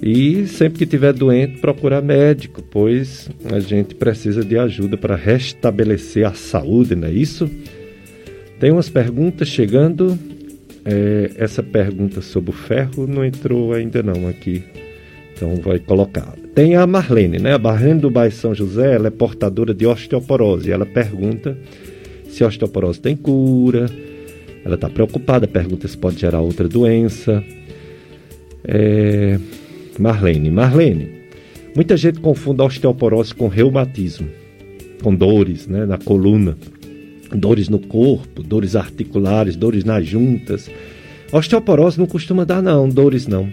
E sempre que tiver doente, procurar médico, pois a gente precisa de ajuda para restabelecer a saúde, não é isso? Tem umas perguntas chegando. É, essa pergunta sobre o ferro não entrou ainda não aqui. Então vai colocar. Tem a Marlene, né? A Marlene do bairro São José, ela é portadora de osteoporose. Ela pergunta se a osteoporose tem cura. Ela está preocupada, pergunta se pode gerar outra doença. É, Marlene. Marlene, muita gente confunde a osteoporose com reumatismo, com dores né, na coluna, dores no corpo, dores articulares, dores nas juntas. A osteoporose não costuma dar, não, dores não.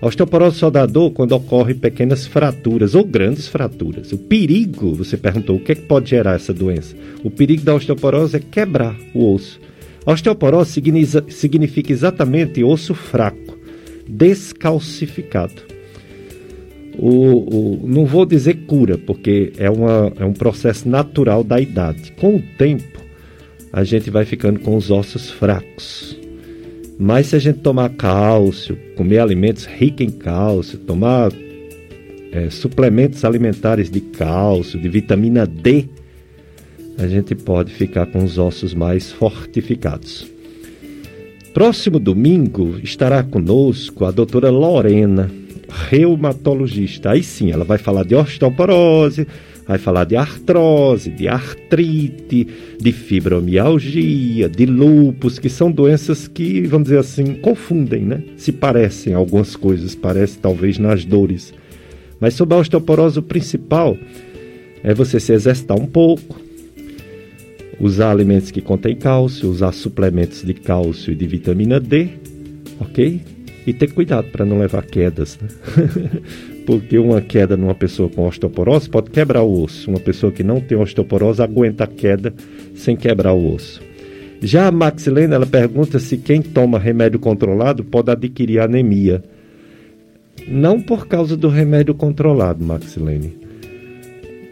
A osteoporose só dá dor quando ocorrem pequenas fraturas ou grandes fraturas. O perigo, você perguntou, o que, é que pode gerar essa doença? O perigo da osteoporose é quebrar o osso. A osteoporose significa exatamente osso fraco descalcificado. O, o, não vou dizer cura, porque é, uma, é um processo natural da idade. Com o tempo, a gente vai ficando com os ossos fracos. Mas se a gente tomar cálcio, comer alimentos ricos em cálcio, tomar é, suplementos alimentares de cálcio, de vitamina D, a gente pode ficar com os ossos mais fortificados. Próximo domingo estará conosco a doutora Lorena, reumatologista. Aí sim, ela vai falar de osteoporose, vai falar de artrose, de artrite, de fibromialgia, de lúpus, que são doenças que, vamos dizer assim, confundem, né? Se parecem algumas coisas, parece talvez nas dores. Mas sobre a osteoporose, o principal é você se exercitar um pouco, usar alimentos que contêm cálcio, usar suplementos de cálcio e de vitamina D, ok? E ter cuidado para não levar quedas, né? *laughs* Porque uma queda numa pessoa com osteoporose pode quebrar o osso. Uma pessoa que não tem osteoporose aguenta a queda sem quebrar o osso. Já a Maxilene, ela pergunta se quem toma remédio controlado pode adquirir anemia. Não por causa do remédio controlado, Maxilene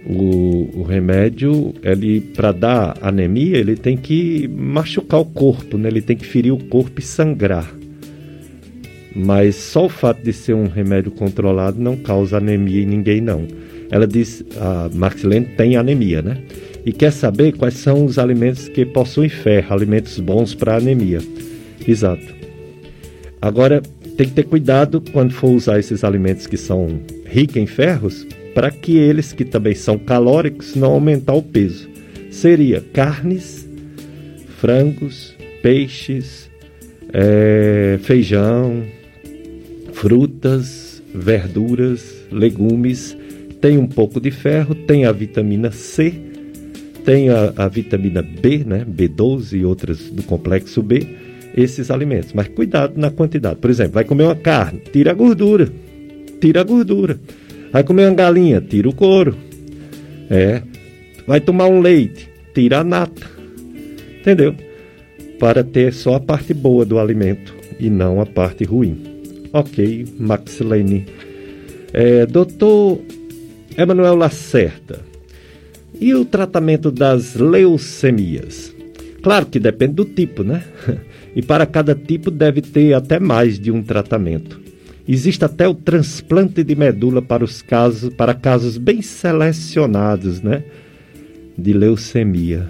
o, o remédio, ele para dar anemia, ele tem que machucar o corpo, né? Ele tem que ferir o corpo e sangrar. Mas só o fato de ser um remédio controlado não causa anemia em ninguém não. Ela diz, a Maxilene tem anemia, né? E quer saber quais são os alimentos que possuem ferro, alimentos bons para anemia. Exato. Agora, tem que ter cuidado quando for usar esses alimentos que são ricos em ferros, para que eles, que também são calóricos, não aumentar o peso. Seria carnes, frangos, peixes, é, feijão, frutas, verduras, legumes. Tem um pouco de ferro, tem a vitamina C, tem a, a vitamina B, né, B12 e outras do complexo B. esses alimentos, mas cuidado na quantidade. Por exemplo, vai comer uma carne, tira a gordura, tira a gordura. Vai comer uma galinha, tira o couro. É. Vai tomar um leite, tira a nata. Entendeu? Para ter só a parte boa do alimento e não a parte ruim. Ok, Max Lane. É, doutor Emanuel Lacerda, e o tratamento das leucemias? Claro que depende do tipo, né? *laughs* E para cada tipo deve ter até mais de um tratamento. Existe até o transplante de medula para os casos, para casos bem selecionados, né? De leucemia.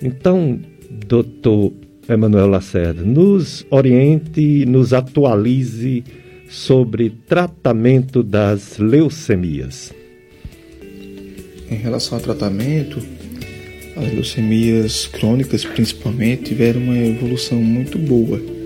Então, doutor Emanuel Lacerda, nos oriente, nos atualize sobre tratamento das leucemias. Em relação ao tratamento, as leucemias crônicas principalmente tiveram uma evolução muito boa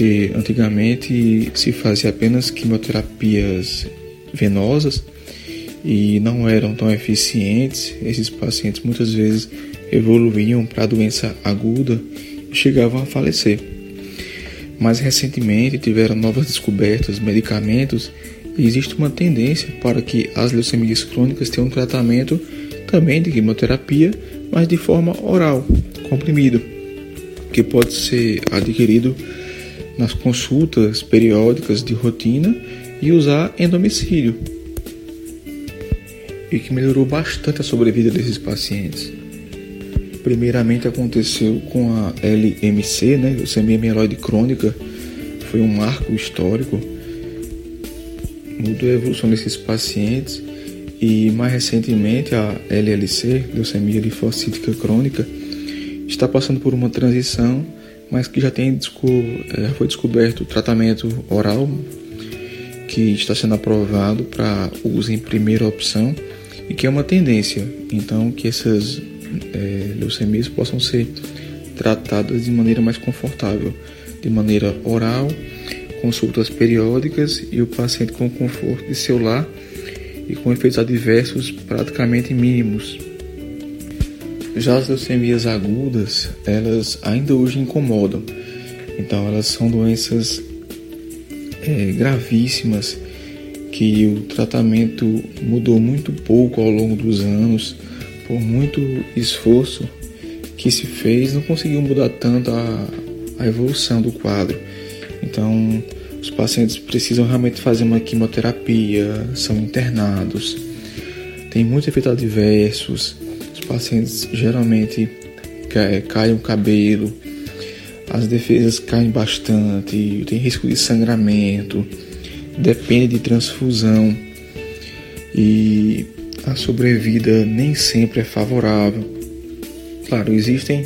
porque antigamente se fazia apenas quimioterapias venosas e não eram tão eficientes. Esses pacientes muitas vezes evoluíam para doença aguda e chegavam a falecer. Mais recentemente tiveram novas descobertas, medicamentos e existe uma tendência para que as leucemias crônicas tenham um tratamento também de quimioterapia, mas de forma oral, comprimido, que pode ser adquirido nas consultas periódicas de rotina e usar em domicílio. E que melhorou bastante a sobrevida desses pacientes. Primeiramente aconteceu com a LMC, né, leucemia mieloide crônica, foi um marco histórico mudou a evolução desses pacientes e mais recentemente a LLC, leucemia linfocítica crônica, está passando por uma transição, mas que já tem já foi descoberto o tratamento oral que está sendo aprovado para uso em primeira opção e que é uma tendência, então que essas é, leucemias possam ser tratadas de maneira mais confortável, de maneira oral consultas periódicas e o paciente com conforto de seu lar e com efeitos adversos praticamente mínimos. Já as leucemias agudas, elas ainda hoje incomodam. Então elas são doenças é, gravíssimas que o tratamento mudou muito pouco ao longo dos anos, por muito esforço que se fez, não conseguiu mudar tanto a, a evolução do quadro. Então, os pacientes precisam realmente fazer uma quimioterapia, são internados, tem muitos efeitos adversos, os pacientes geralmente caem o cabelo, as defesas caem bastante, tem risco de sangramento, depende de transfusão e a sobrevida nem sempre é favorável. Claro, existem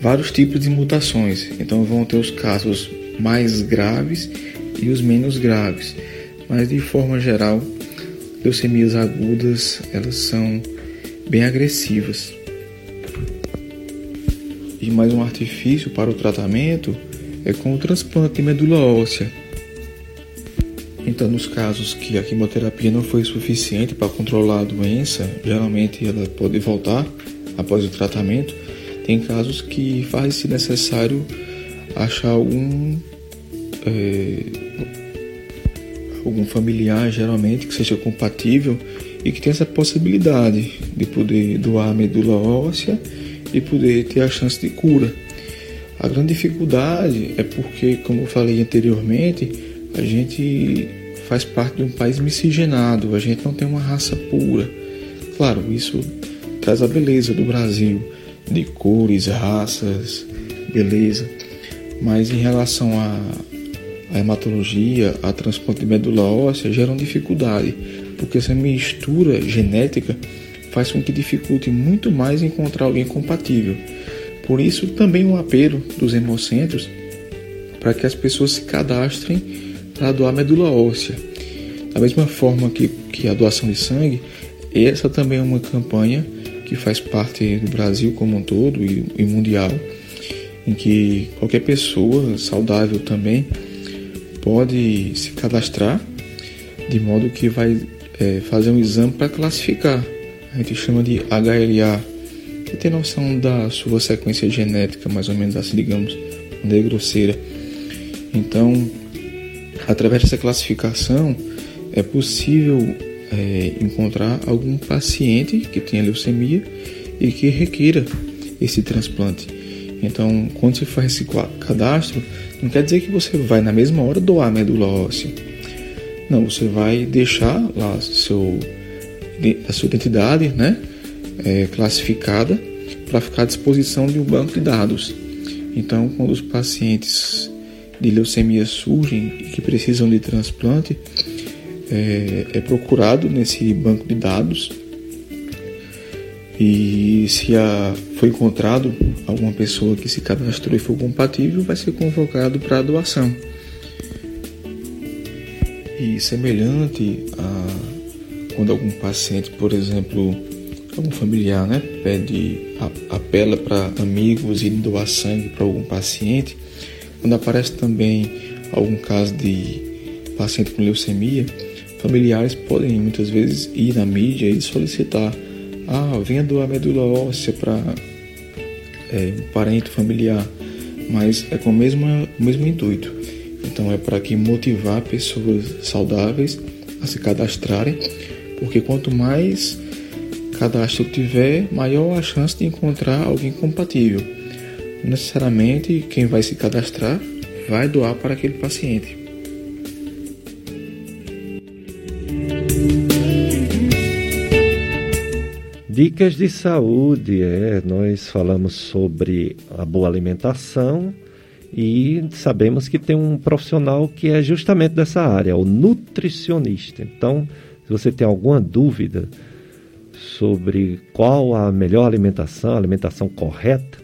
vários tipos de mutações, então vão ter os casos mais graves e os menos graves. Mas de forma geral, leucemias agudas, elas são bem agressivas. E mais um artifício para o tratamento é com o transplante de medula óssea. Então, nos casos que a quimioterapia não foi suficiente para controlar a doença, geralmente ela pode voltar após o tratamento. Tem casos que faz-se necessário achar algum é, algum familiar geralmente que seja compatível e que tenha essa possibilidade de poder doar a medula óssea e poder ter a chance de cura. A grande dificuldade é porque, como eu falei anteriormente, a gente faz parte de um país miscigenado, a gente não tem uma raça pura. Claro, isso traz a beleza do Brasil, de cores, raças, beleza. Mas em relação a hematologia, a transplante de medula óssea geram dificuldade, porque essa mistura genética faz com que dificulte muito mais encontrar alguém compatível. Por isso, também um apelo dos hemocentros para que as pessoas se cadastrem para doar medula óssea. Da mesma forma que, que a doação de sangue, essa também é uma campanha que faz parte do Brasil como um todo e, e mundial, em que qualquer pessoa saudável também pode se cadastrar, de modo que vai é, fazer um exame para classificar. A gente chama de HLA, que tem noção da sua sequência genética, mais ou menos assim, digamos, de grosseira. Então, através dessa classificação, é possível é, encontrar algum paciente que tenha leucemia e que requeira esse transplante. Então, quando se faz esse cadastro, não quer dizer que você vai na mesma hora doar a medula óssea. Não, você vai deixar lá seu, a sua identidade né, é, classificada para ficar à disposição de um banco de dados. Então, quando os pacientes de leucemia surgem e que precisam de transplante, é, é procurado nesse banco de dados e se a, foi encontrado alguma pessoa que se cadastrou e for compatível, vai ser convocado para a doação. E semelhante a quando algum paciente, por exemplo, algum familiar, né, pede, apela para amigos e doar sangue para algum paciente, quando aparece também algum caso de paciente com leucemia, familiares podem muitas vezes ir na mídia e solicitar ah, venha doar medula óssea para é, um parente familiar, mas é com o mesmo, o mesmo intuito. Então é para que motivar pessoas saudáveis a se cadastrarem, porque quanto mais cadastro tiver, maior a chance de encontrar alguém compatível. Não necessariamente quem vai se cadastrar vai doar para aquele paciente. Dicas de saúde, é, nós falamos sobre a boa alimentação e sabemos que tem um profissional que é justamente dessa área, o nutricionista. Então, se você tem alguma dúvida sobre qual a melhor alimentação, a alimentação correta,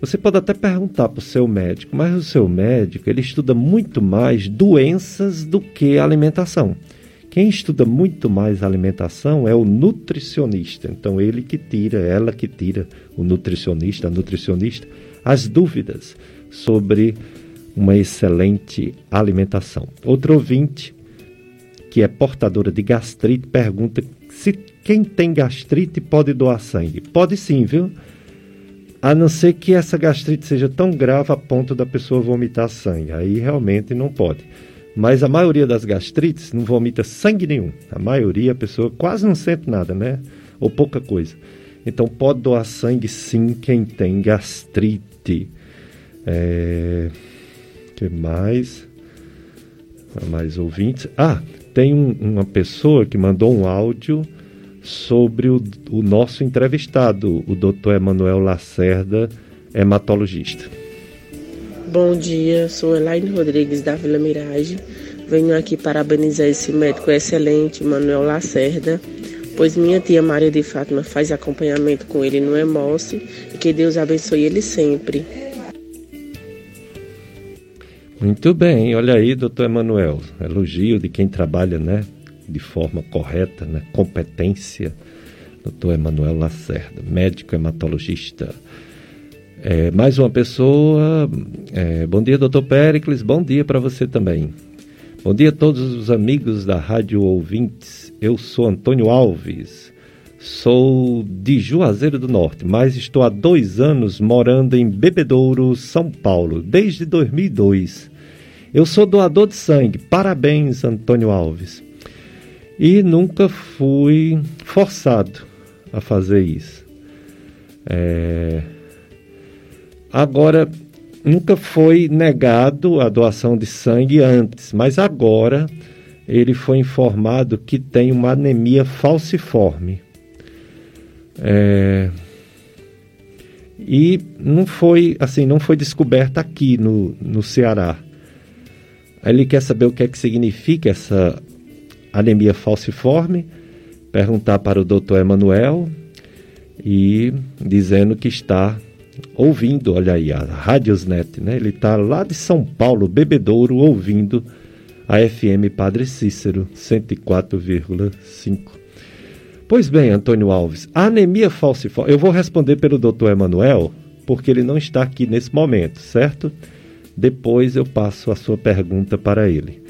você pode até perguntar para o seu médico, mas o seu médico ele estuda muito mais doenças do que alimentação. Quem estuda muito mais alimentação é o nutricionista. Então, ele que tira, ela que tira, o nutricionista, a nutricionista, as dúvidas sobre uma excelente alimentação. Outro ouvinte, que é portadora de gastrite, pergunta se quem tem gastrite pode doar sangue. Pode sim, viu? A não ser que essa gastrite seja tão grave a ponto da pessoa vomitar sangue. Aí realmente não pode. Mas a maioria das gastrites não vomita sangue nenhum. A maioria, a pessoa quase não sente nada, né? Ou pouca coisa. Então pode doar sangue sim quem tem gastrite. É... que mais? Mais ouvintes. Ah, tem um, uma pessoa que mandou um áudio sobre o, o nosso entrevistado, o doutor Emanuel Lacerda, hematologista. Bom dia, sou Elaine Rodrigues da Vila Mirage. Venho aqui parabenizar esse médico excelente, Manuel Lacerda, pois minha tia Maria de Fátima faz acompanhamento com ele no Emoce e que Deus abençoe ele sempre. Muito bem, olha aí, doutor Emanuel, elogio de quem trabalha, né, de forma correta, né, competência, doutor Emanuel Lacerda, médico hematologista. É, mais uma pessoa. É, bom dia, doutor Pericles. Bom dia para você também. Bom dia a todos os amigos da Rádio Ouvintes. Eu sou Antônio Alves. Sou de Juazeiro do Norte, mas estou há dois anos morando em Bebedouro, São Paulo, desde 2002. Eu sou doador de sangue. Parabéns, Antônio Alves. E nunca fui forçado a fazer isso. É Agora, nunca foi negado a doação de sangue antes, mas agora ele foi informado que tem uma anemia falciforme. É... E não foi assim, não foi descoberta aqui no, no Ceará. Ele quer saber o que é que significa essa anemia falciforme, perguntar para o doutor Emanuel e dizendo que está ouvindo, olha aí, a Radiosnet, né? Ele está lá de São Paulo, Bebedouro, ouvindo a FM Padre Cícero 104,5. Pois bem, Antônio Alves, a anemia falciforme, eu vou responder pelo doutor Emanuel, porque ele não está aqui nesse momento, certo? Depois eu passo a sua pergunta para ele.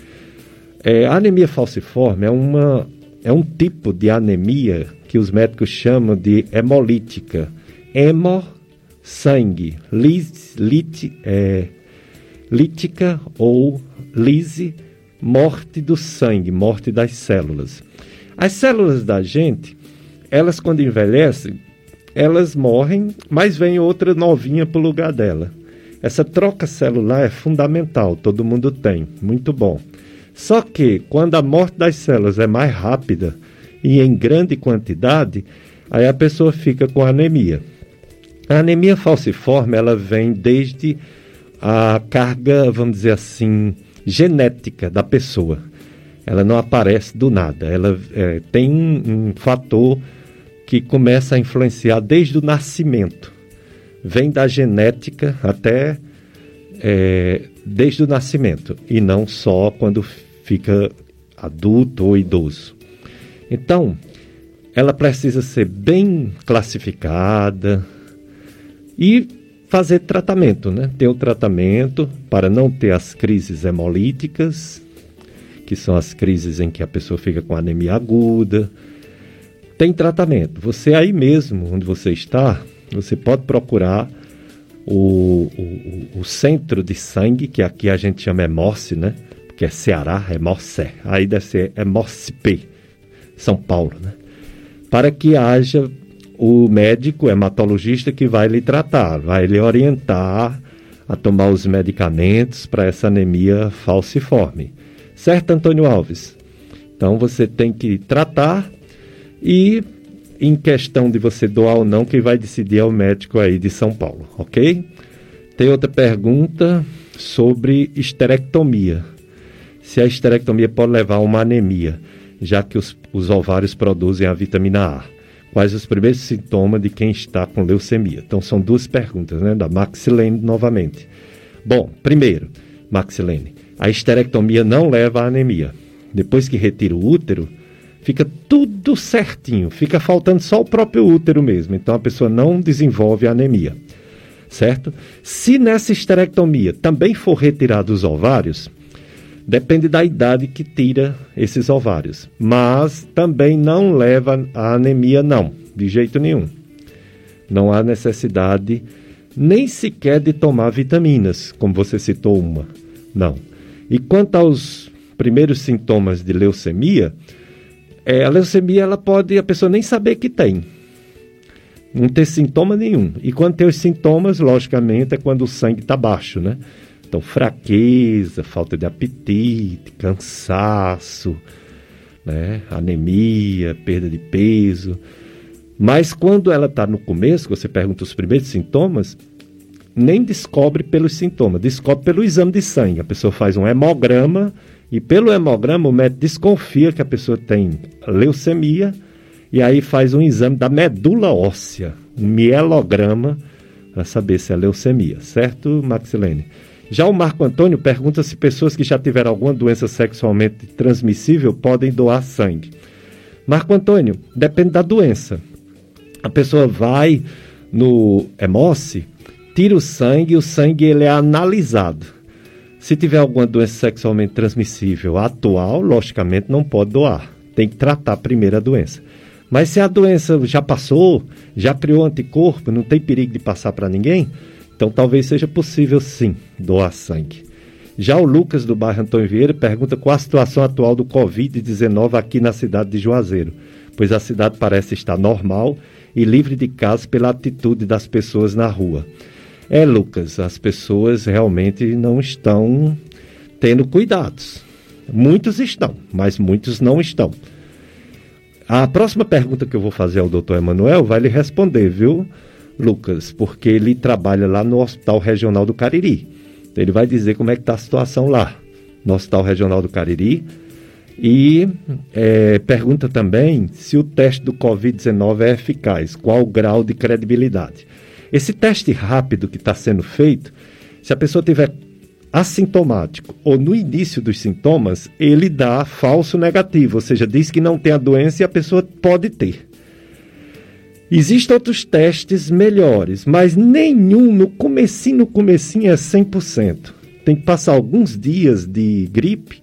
É, a anemia falciforme é, uma, é um tipo de anemia que os médicos chamam de hemolítica. Hemo, sangue. Lis, lit, é, lítica ou lise, morte do sangue, morte das células. As células da gente, elas quando envelhecem, elas morrem, mas vem outra novinha para o lugar dela. Essa troca celular é fundamental, todo mundo tem, muito bom. Só que quando a morte das células é mais rápida e em grande quantidade, aí a pessoa fica com anemia. A anemia falciforme, ela vem desde a carga, vamos dizer assim, genética da pessoa. Ela não aparece do nada. Ela é, tem um, um fator que começa a influenciar desde o nascimento vem da genética até é, desde o nascimento e não só quando fica adulto ou idoso. Então, ela precisa ser bem classificada e fazer tratamento, né? Ter o tratamento para não ter as crises hemolíticas, que são as crises em que a pessoa fica com anemia aguda. Tem tratamento. Você aí mesmo, onde você está, você pode procurar o, o, o, centro de sangue, que aqui a gente chama Hemorce, né? Porque é Ceará, Hemorce. Aí deve ser P, São Paulo, né? Para que haja o médico hematologista que vai lhe tratar, vai lhe orientar a tomar os medicamentos para essa anemia falciforme. Certo, Antônio Alves? Então você tem que tratar e em questão de você doar ou não, quem vai decidir é o médico aí de São Paulo, ok? Tem outra pergunta sobre esterectomia. Se a esterectomia pode levar a uma anemia, já que os, os ovários produzem a vitamina A. Quais os primeiros sintomas de quem está com leucemia? Então são duas perguntas, né? Da Maxilene novamente. Bom, primeiro, Maxilene, a esterectomia não leva à anemia. Depois que retira o útero, fica tudo certinho, fica faltando só o próprio útero mesmo. Então a pessoa não desenvolve anemia, certo? Se nessa esterectomia também for retirado os ovários, depende da idade que tira esses ovários, mas também não leva a anemia, não, de jeito nenhum. Não há necessidade nem sequer de tomar vitaminas, como você citou uma. Não. E quanto aos primeiros sintomas de leucemia, é, a leucemia ela pode a pessoa nem saber que tem, não ter sintoma nenhum. E quando tem os sintomas, logicamente, é quando o sangue está baixo, né? Então, fraqueza, falta de apetite, cansaço, né? anemia, perda de peso. Mas quando ela está no começo, você pergunta os primeiros sintomas, nem descobre pelos sintomas, descobre pelo exame de sangue. A pessoa faz um hemograma e pelo hemograma, o médico desconfia que a pessoa tem leucemia e aí faz um exame da medula óssea, um mielograma, para saber se é leucemia, certo, Maxilene? Já o Marco Antônio pergunta se pessoas que já tiveram alguma doença sexualmente transmissível podem doar sangue. Marco Antônio, depende da doença. A pessoa vai no hemoce, tira o sangue o sangue ele é analisado. Se tiver alguma doença sexualmente transmissível atual, logicamente não pode doar. Tem que tratar primeiro a doença. Mas se a doença já passou, já criou anticorpo, não tem perigo de passar para ninguém, então talvez seja possível sim doar sangue. Já o Lucas do bairro Antônio Vieira pergunta qual a situação atual do Covid-19 aqui na cidade de Juazeiro, pois a cidade parece estar normal e livre de casos pela atitude das pessoas na rua. É, Lucas, as pessoas realmente não estão tendo cuidados. Muitos estão, mas muitos não estão. A próxima pergunta que eu vou fazer ao doutor Emanuel vai lhe responder, viu, Lucas? Porque ele trabalha lá no Hospital Regional do Cariri. Ele vai dizer como é que está a situação lá, no Hospital Regional do Cariri. E é, pergunta também se o teste do Covid-19 é eficaz, qual o grau de credibilidade. Esse teste rápido que está sendo feito, se a pessoa tiver assintomático ou no início dos sintomas, ele dá falso negativo, ou seja, diz que não tem a doença e a pessoa pode ter. Existem outros testes melhores, mas nenhum no comecinho, no comecinho é 100%. Tem que passar alguns dias de gripe,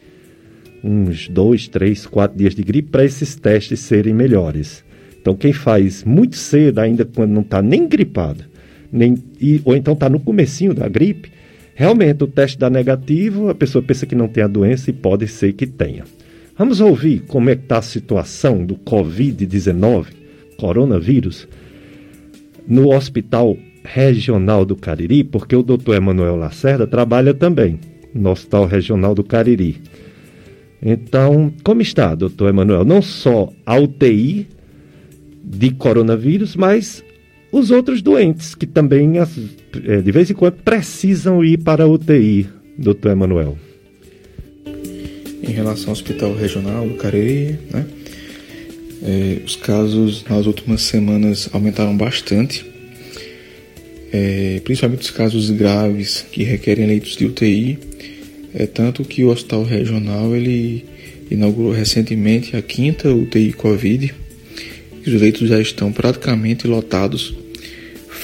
uns dois, três, quatro dias de gripe para esses testes serem melhores. Então quem faz muito cedo, ainda quando não está nem gripado, nem, e, ou então está no comecinho da gripe, realmente o teste dá negativo, a pessoa pensa que não tem a doença e pode ser que tenha. Vamos ouvir como é que está a situação do Covid-19, coronavírus, no Hospital Regional do Cariri, porque o doutor Emanuel Lacerda trabalha também no Hospital Regional do Cariri. Então, como está, doutor Emanuel? Não só a UTI de coronavírus, mas os outros doentes que também, é, de vez em quando, precisam ir para a UTI, doutor Emanuel. Em relação ao Hospital Regional do Cariri, né, é, os casos nas últimas semanas aumentaram bastante, é, principalmente os casos graves que requerem leitos de UTI, é tanto que o Hospital Regional ele inaugurou recentemente a quinta UTI Covid, os leitos já estão praticamente lotados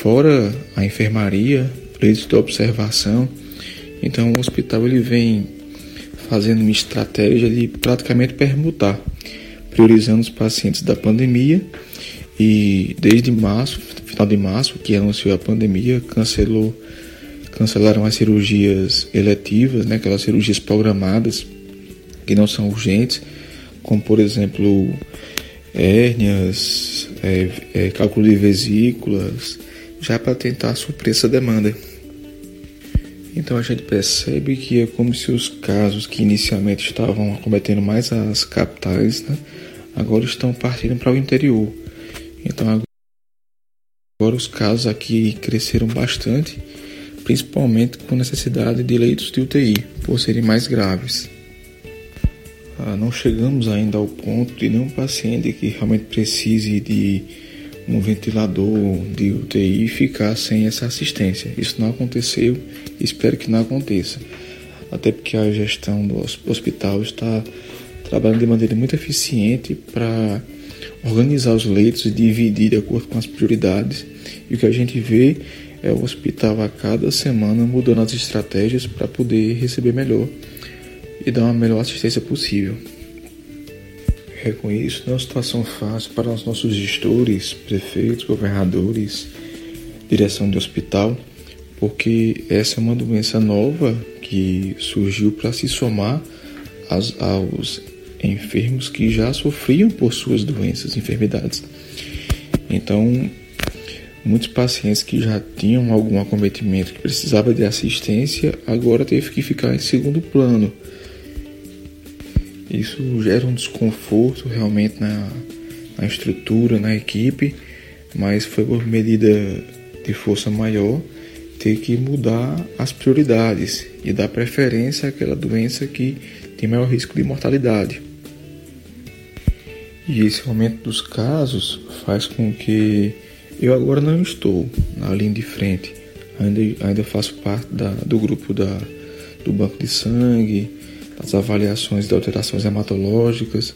fora a enfermaria, leitos de observação. Então o hospital ele vem fazendo uma estratégia de praticamente permutar, priorizando os pacientes da pandemia e desde março, final de março, que anunciou a pandemia, cancelou cancelaram as cirurgias eletivas, né, aquelas cirurgias programadas que não são urgentes, como por exemplo hérnias, é, é, cálculo de vesículas, já para tentar suprir essa demanda. Então a gente percebe que é como se os casos que inicialmente estavam acometendo mais as capitais, né, agora estão partindo para o interior. Então agora os casos aqui cresceram bastante, principalmente com necessidade de leitos de UTI, por serem mais graves. Ah, não chegamos ainda ao ponto de nenhum paciente que realmente precise de um ventilador de UTI ficar sem essa assistência. Isso não aconteceu espero que não aconteça. Até porque a gestão do hospital está trabalhando de maneira muito eficiente para organizar os leitos e dividir de acordo com as prioridades. E o que a gente vê é o hospital a cada semana mudando as estratégias para poder receber melhor e dar uma melhor assistência possível. É com isso, não é uma situação fácil para os nossos gestores, prefeitos, governadores, direção de hospital, porque essa é uma doença nova que surgiu para se somar aos, aos enfermos que já sofriam por suas doenças, enfermidades. Então, muitos pacientes que já tinham algum acometimento que precisava de assistência, agora teve que ficar em segundo plano isso gera um desconforto realmente na, na estrutura, na equipe, mas foi por medida de força maior ter que mudar as prioridades e dar preferência àquela doença que tem maior risco de mortalidade. E esse aumento dos casos faz com que eu agora não estou na linha de frente, ainda, ainda faço parte da, do grupo da, do banco de sangue, as avaliações de alterações hematológicas,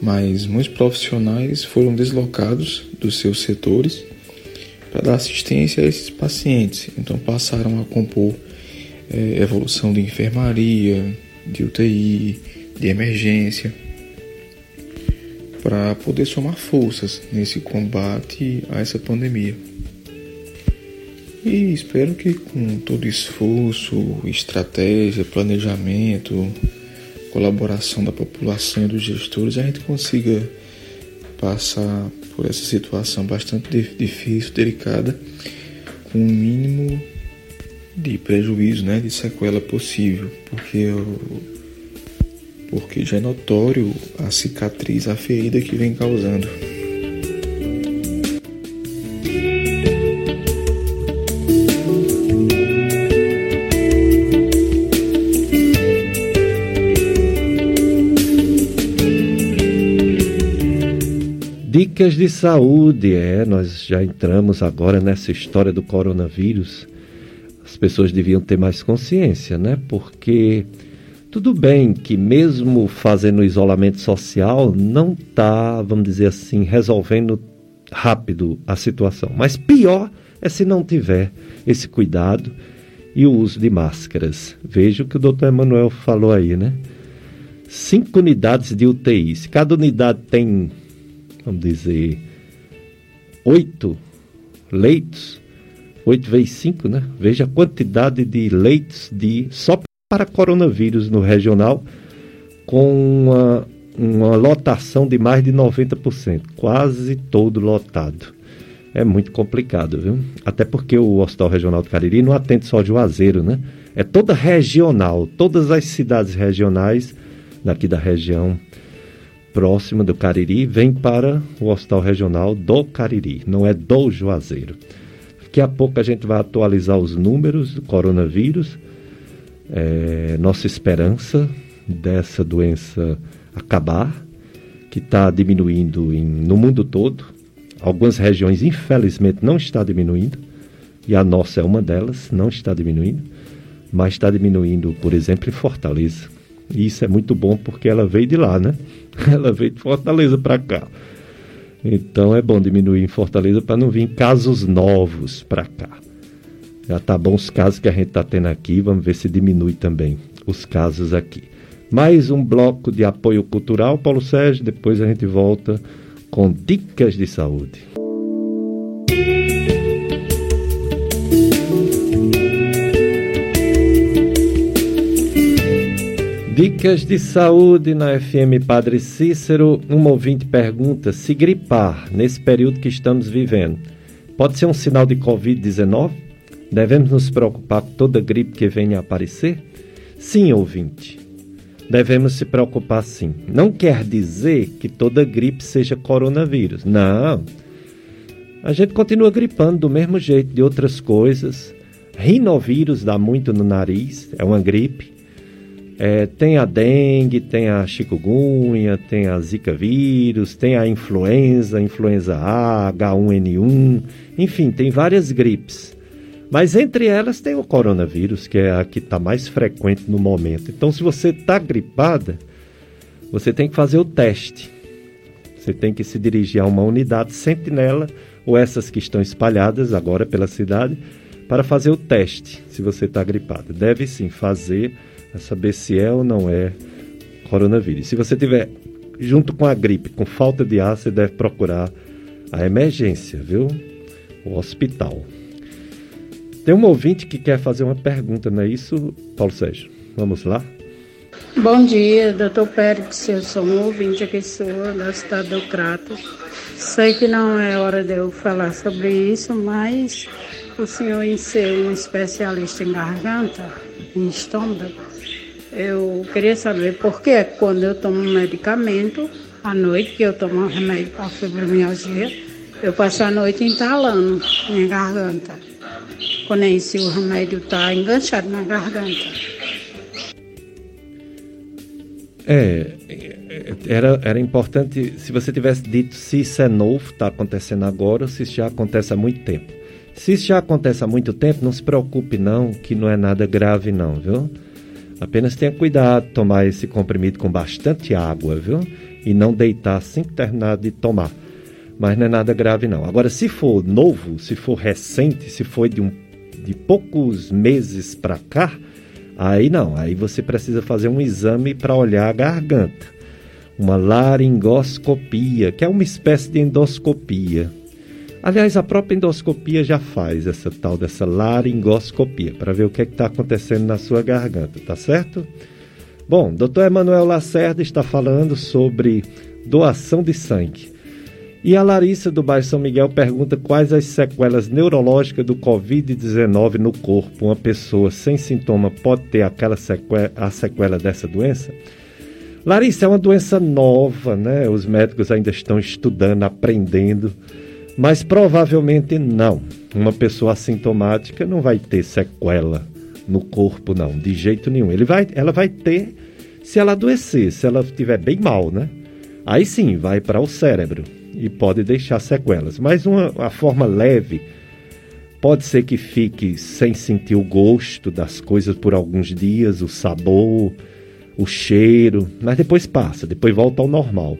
mas muitos profissionais foram deslocados dos seus setores para dar assistência a esses pacientes. Então passaram a compor é, evolução de enfermaria, de UTI, de emergência, para poder somar forças nesse combate a essa pandemia. E espero que com todo esforço, estratégia, planejamento, colaboração da população e dos gestores, a gente consiga passar por essa situação bastante difícil, delicada, com o mínimo de prejuízo, né, de sequela possível, porque eu, porque já é notório a cicatriz, a ferida que vem causando. De saúde, é, nós já entramos agora nessa história do coronavírus. As pessoas deviam ter mais consciência, né? Porque tudo bem que mesmo fazendo isolamento social não está, vamos dizer assim, resolvendo rápido a situação. Mas pior é se não tiver esse cuidado e o uso de máscaras. Veja o que o doutor Emanuel falou aí, né? Cinco unidades de UTI. Se cada unidade tem, vamos dizer, oito leitos, oito vezes cinco, né? Veja a quantidade de leitos de só para coronavírus no regional, com uma, uma lotação de mais de 90%, quase todo lotado é muito complicado, viu? Até porque o Hospital Regional do Cariri não atende só Juazeiro, né? É toda regional, todas as cidades regionais daqui da região próxima do Cariri vêm para o Hospital Regional do Cariri, não é do Juazeiro. Daqui a pouco a gente vai atualizar os números do coronavírus. É, nossa esperança dessa doença acabar, que está diminuindo em, no mundo todo, Algumas regiões, infelizmente, não está diminuindo, e a nossa é uma delas, não está diminuindo, mas está diminuindo, por exemplo, em Fortaleza. E isso é muito bom porque ela veio de lá, né? *laughs* Ela veio de Fortaleza para cá. Então é bom diminuir em Fortaleza para não vir casos novos para cá. Já tá bom os casos que a gente está tendo aqui, vamos ver se diminui também os casos aqui. Mais um bloco de apoio cultural, Paulo Sérgio, depois a gente volta com dicas de saúde. Dicas de saúde na FM Padre Cícero. Um ouvinte pergunta: se gripar nesse período que estamos vivendo, pode ser um sinal de Covid-19? Devemos nos preocupar com toda gripe que venha a aparecer? Sim, ouvinte devemos se preocupar sim. Não quer dizer que toda gripe seja coronavírus. Não. A gente continua gripando do mesmo jeito de outras coisas. Rinovírus dá muito no nariz, é uma gripe. É, tem a dengue, tem a chikungunya, tem a zika vírus, tem a influenza, influenza A, H1N1, enfim, tem várias gripes. Mas entre elas tem o coronavírus, que é a que está mais frequente no momento. Então, se você está gripada, você tem que fazer o teste. Você tem que se dirigir a uma unidade sentinela, ou essas que estão espalhadas agora pela cidade, para fazer o teste, se você está gripada. Deve sim fazer, para saber se é ou não é coronavírus. Se você tiver junto com a gripe, com falta de ar, você deve procurar a emergência, viu? O hospital. Tem um ouvinte que quer fazer uma pergunta, não é isso, Paulo Sérgio? Vamos lá? Bom dia, doutor Pérez. Eu sou um ouvinte aqui sua, da cidade do Crato. Sei que não é hora de eu falar sobre isso, mas o senhor, em ser um especialista em garganta, em estômago, eu queria saber por que quando eu tomo um medicamento, à noite, que eu tomo um remédio para fibromialgia, eu passo a noite entalando minha garganta quando esse o remédio está enganchado na garganta. É, era, era importante, se você tivesse dito se isso é novo, está acontecendo agora, ou se isso já acontece há muito tempo. Se isso já acontece há muito tempo, não se preocupe não, que não é nada grave não, viu? Apenas tenha cuidado, tomar esse comprimido com bastante água, viu? E não deitar assim que terminar de tomar. Mas não é nada grave não. Agora, se for novo, se for recente, se for de um de poucos meses para cá, aí não, aí você precisa fazer um exame para olhar a garganta. Uma laringoscopia, que é uma espécie de endoscopia. Aliás, a própria endoscopia já faz essa tal dessa laringoscopia, para ver o que é está acontecendo na sua garganta, tá certo? Bom, doutor Emanuel Lacerda está falando sobre doação de sangue. E a Larissa do bairro São Miguel pergunta quais as sequelas neurológicas do Covid-19 no corpo. Uma pessoa sem sintoma pode ter aquela sequela, a sequela dessa doença? Larissa, é uma doença nova, né? Os médicos ainda estão estudando, aprendendo, mas provavelmente não. Uma pessoa assintomática não vai ter sequela no corpo, não, de jeito nenhum. Ele vai, ela vai ter se ela adoecer, se ela estiver bem mal, né? Aí sim, vai para o cérebro e pode deixar sequelas. Mas uma, uma forma leve pode ser que fique sem sentir o gosto das coisas por alguns dias, o sabor, o cheiro, mas depois passa, depois volta ao normal.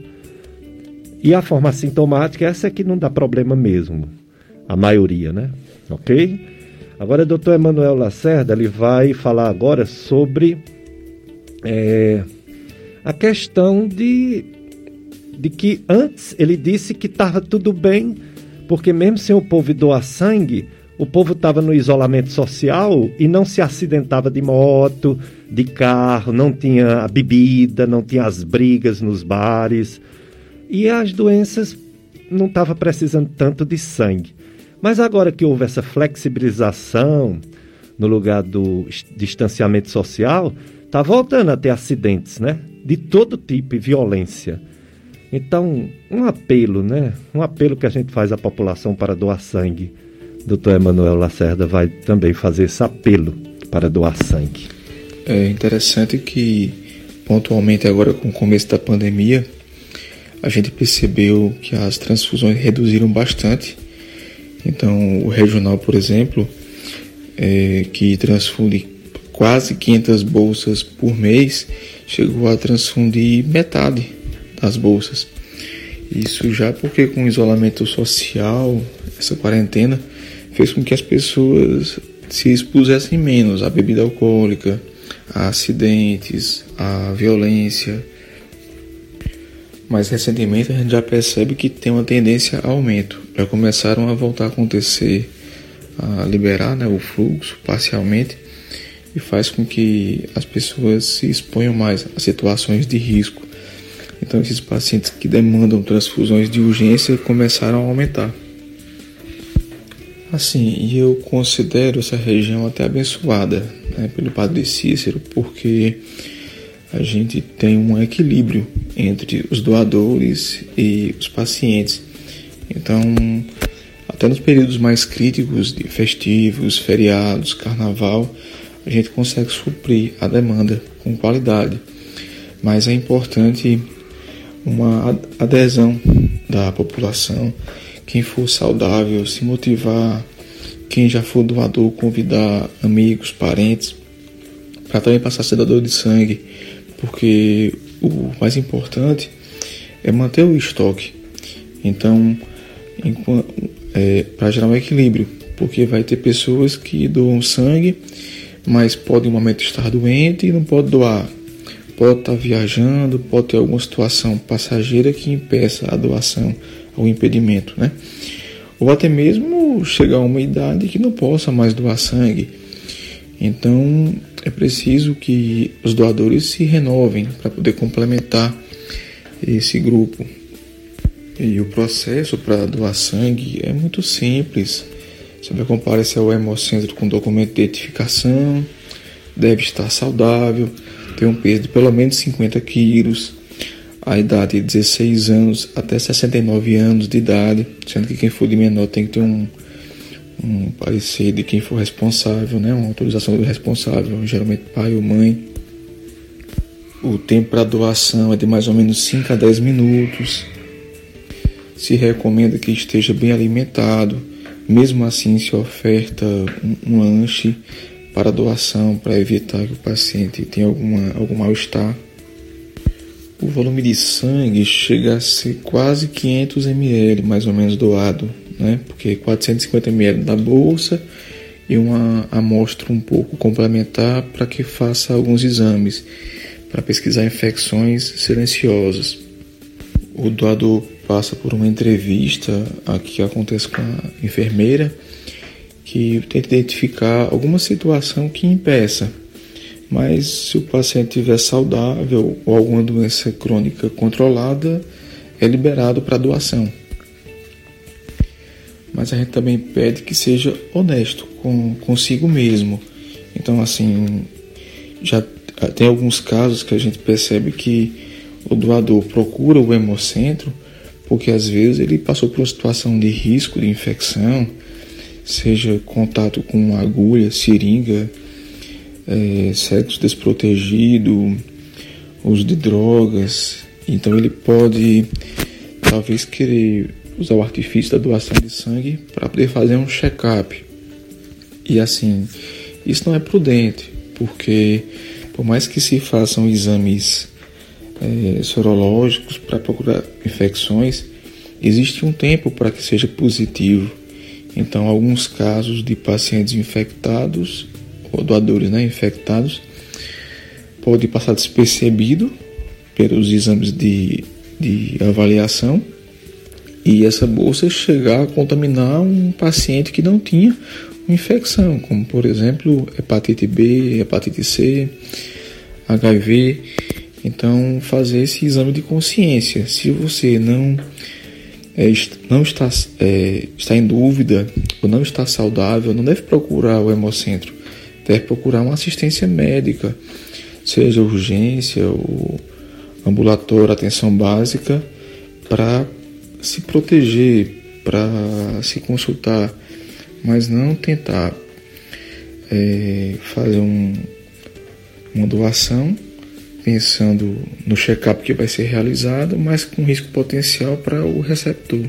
E a forma sintomática, essa é que não dá problema mesmo, a maioria, né? Ok? Agora, o doutor Emanuel Lacerda, ele vai falar agora sobre é, a questão de, de que antes ele disse que estava tudo bem, porque mesmo sem o povo doar sangue, o povo estava no isolamento social e não se acidentava de moto, de carro, não tinha bebida, não tinha as brigas nos bares. E as doenças não estavam precisando tanto de sangue. Mas agora que houve essa flexibilização no lugar do distanciamento social, está voltando a ter acidentes, né? De todo tipo e violência. Então, um apelo, né? Um apelo que a gente faz à população para doar sangue. Doutor Emanuel Lacerda vai também fazer esse apelo para doar sangue. É interessante que, pontualmente agora com o começo da pandemia, a gente percebeu que as transfusões reduziram bastante então, o regional, por exemplo, é, que transfunde quase 500 bolsas por mês, chegou a transfundir metade das bolsas. Isso já porque com o isolamento social, essa quarentena, fez com que as pessoas se expusessem menos à bebida alcoólica, a acidentes, à violência. Mas recentemente a gente já percebe que tem uma tendência a aumento já começaram a voltar a acontecer, a liberar né, o fluxo parcialmente e faz com que as pessoas se exponham mais a situações de risco. Então, esses pacientes que demandam transfusões de urgência começaram a aumentar. Assim, eu considero essa região até abençoada né, pelo Padre Cícero, porque a gente tem um equilíbrio entre os doadores e os pacientes. Então, até nos períodos mais críticos de festivos, feriados, carnaval, a gente consegue suprir a demanda com qualidade. Mas é importante uma adesão da população, quem for saudável, se motivar, quem já for doador, convidar amigos, parentes, para também passar a ser doador de sangue, porque o mais importante é manter o estoque. Então, é, para gerar um equilíbrio, porque vai ter pessoas que doam sangue, mas pode em um momento estar doente e não pode doar. Pode estar viajando, pode ter alguma situação passageira que impeça a doação ou impedimento, né? Ou até mesmo chegar a uma idade que não possa mais doar sangue. Então é preciso que os doadores se renovem para poder complementar esse grupo. E o processo para doar sangue é muito simples. Você vai comparecer ao hemocentro com documento de identificação, deve estar saudável, ter um peso de pelo menos 50 quilos, a idade de 16 anos até 69 anos de idade, sendo que quem for de menor tem que ter um, um parecer de quem for responsável, né? uma autorização do responsável, geralmente pai ou mãe. O tempo para doação é de mais ou menos 5 a 10 minutos se recomenda que esteja bem alimentado. Mesmo assim, se oferta um, um lanche para doação para evitar que o paciente tenha alguma, algum mal-estar. O volume de sangue chega a ser quase 500 ml, mais ou menos doado, né? porque 450 ml da bolsa e uma amostra um pouco complementar para que faça alguns exames para pesquisar infecções silenciosas. O doador passa por uma entrevista que acontece com a enfermeira que tenta identificar alguma situação que impeça. Mas se o paciente estiver saudável ou alguma doença crônica controlada, é liberado para doação. Mas a gente também pede que seja honesto com consigo mesmo. Então, assim, já tem alguns casos que a gente percebe que o doador procura o hemocentro porque às vezes ele passou por uma situação de risco de infecção, seja contato com agulha, seringa, é, sexo desprotegido, uso de drogas. Então ele pode talvez querer usar o artifício da doação de sangue para poder fazer um check-up. E assim, isso não é prudente, porque por mais que se façam exames é, sorológicos para procurar infecções, existe um tempo para que seja positivo. Então, alguns casos de pacientes infectados, ou doadores né, infectados, pode passar despercebido pelos exames de, de avaliação e essa bolsa chegar a contaminar um paciente que não tinha infecção, como por exemplo hepatite B, hepatite C, HIV. Então, fazer esse exame de consciência. Se você não, é, não está, é, está em dúvida ou não está saudável, não deve procurar o hemocentro, deve procurar uma assistência médica, seja urgência ou ambulatório, atenção básica, para se proteger, para se consultar, mas não tentar é, fazer um, uma doação pensando no check-up que vai ser realizado, mas com risco potencial para o receptor.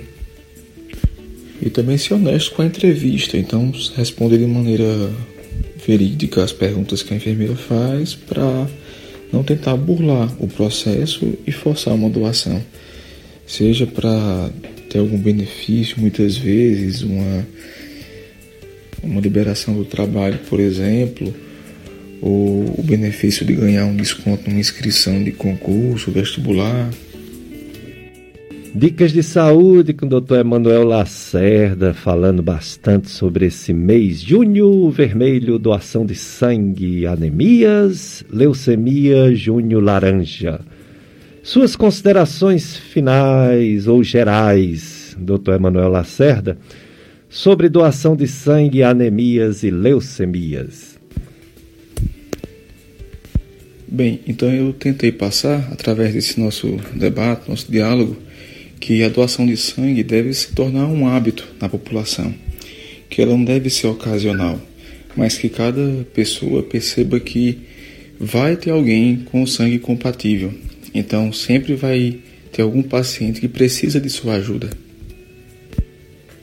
E também ser honesto com a entrevista, então responder de maneira verídica as perguntas que a enfermeira faz para não tentar burlar o processo e forçar uma doação seja para ter algum benefício, muitas vezes, uma, uma liberação do trabalho, por exemplo, ou o benefício de ganhar um desconto numa inscrição de concurso, vestibular. Dicas de saúde com o Dr. Emanuel Lacerda, falando bastante sobre esse mês. Junho Vermelho, doação de sangue, anemias, leucemia, junho laranja. Suas considerações finais ou gerais, Dr. Emanuel Lacerda, sobre doação de sangue, anemias e leucemias. Bem, então eu tentei passar, através desse nosso debate, nosso diálogo, que a doação de sangue deve se tornar um hábito na população, que ela não deve ser ocasional, mas que cada pessoa perceba que vai ter alguém com sangue compatível, então sempre vai ter algum paciente que precisa de sua ajuda.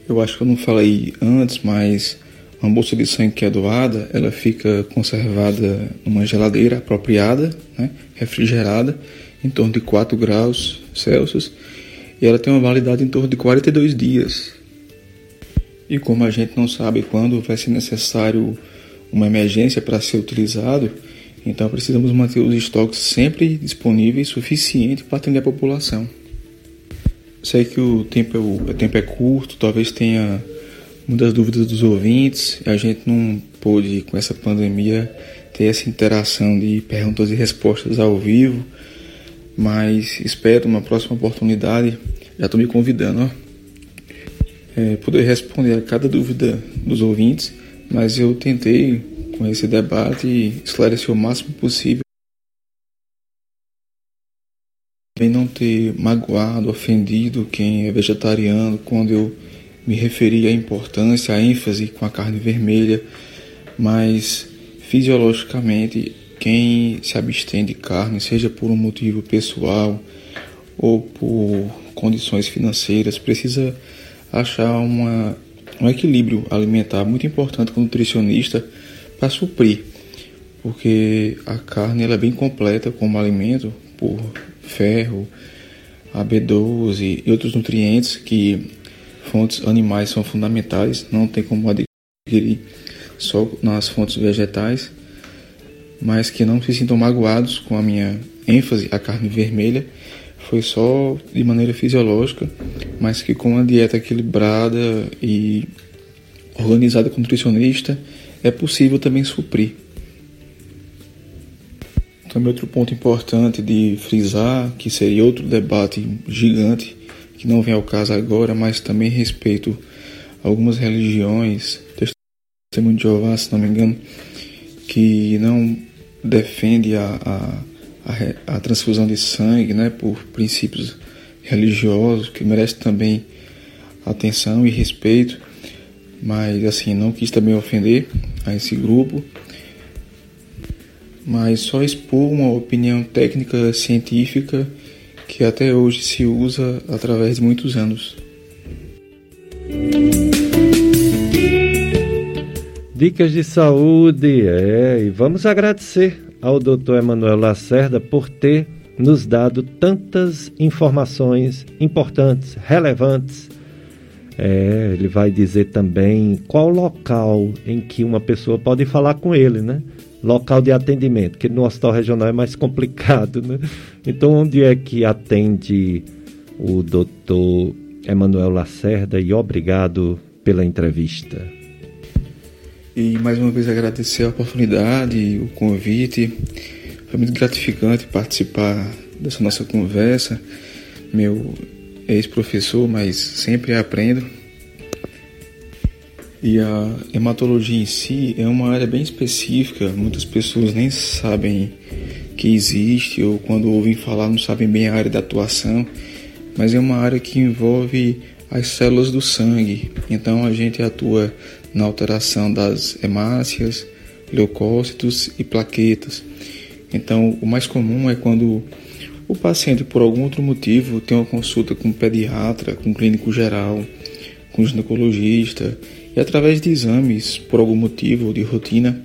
Eu acho que eu não falei antes, mas uma bolsa de sangue que é doada, ela fica conservada numa geladeira apropriada, né, refrigerada, em torno de 4 graus Celsius, e ela tem uma validade em torno de 42 dias. E como a gente não sabe quando vai ser necessário uma emergência para ser utilizado, então precisamos manter os estoques sempre disponíveis, suficiente para atender a população. Sei que o tempo é, o tempo é curto, talvez tenha muitas dúvidas dos ouvintes. A gente não pôde, com essa pandemia, ter essa interação de perguntas e respostas ao vivo, mas espero uma próxima oportunidade, já estou me convidando, ó, é, poder responder a cada dúvida dos ouvintes, mas eu tentei com esse debate e esclarecer o máximo possível. Também não ter magoado, ofendido quem é vegetariano quando eu me referi à importância, à ênfase com a carne vermelha, mas fisiologicamente quem se abstém de carne, seja por um motivo pessoal ou por condições financeiras, precisa achar uma, um equilíbrio alimentar muito importante com o nutricionista para suprir, porque a carne ela é bem completa como alimento por ferro, a B12 e outros nutrientes que fontes animais são fundamentais, não tem como adquirir só nas fontes vegetais, mas que não se sintam magoados com a minha ênfase à carne vermelha, foi só de maneira fisiológica, mas que com uma dieta equilibrada e organizada com nutricionista, é possível também suprir. Também outro ponto importante de frisar, que seria outro debate gigante, que não vem ao caso agora, mas também respeito algumas religiões, testemunho de Jeová, se não me engano, que não defende a, a, a, a transfusão de sangue né, por princípios religiosos, que merece também atenção e respeito mas assim, não quis também ofender a esse grupo, mas só expor uma opinião técnica científica que até hoje se usa através de muitos anos. Dicas de saúde, é, e vamos agradecer ao Dr. Emanuel Lacerda por ter nos dado tantas informações importantes, relevantes. É, ele vai dizer também qual local em que uma pessoa pode falar com ele, né? Local de atendimento, que no hospital regional é mais *laughs* complicado, né? Então, onde é que atende o doutor Emanuel Lacerda? E obrigado pela entrevista. E mais uma vez agradecer a oportunidade, o convite. Foi muito gratificante participar dessa nossa conversa. Meu ex-professor, mas sempre aprendo. E a hematologia em si é uma área bem específica, muitas pessoas nem sabem que existe ou quando ouvem falar não sabem bem a área da atuação, mas é uma área que envolve as células do sangue. Então a gente atua na alteração das hemácias, leucócitos e plaquetas. Então, o mais comum é quando o paciente, por algum outro motivo, tem uma consulta com um pediatra, com um clínico geral, com um ginecologista, e através de exames, por algum motivo de rotina,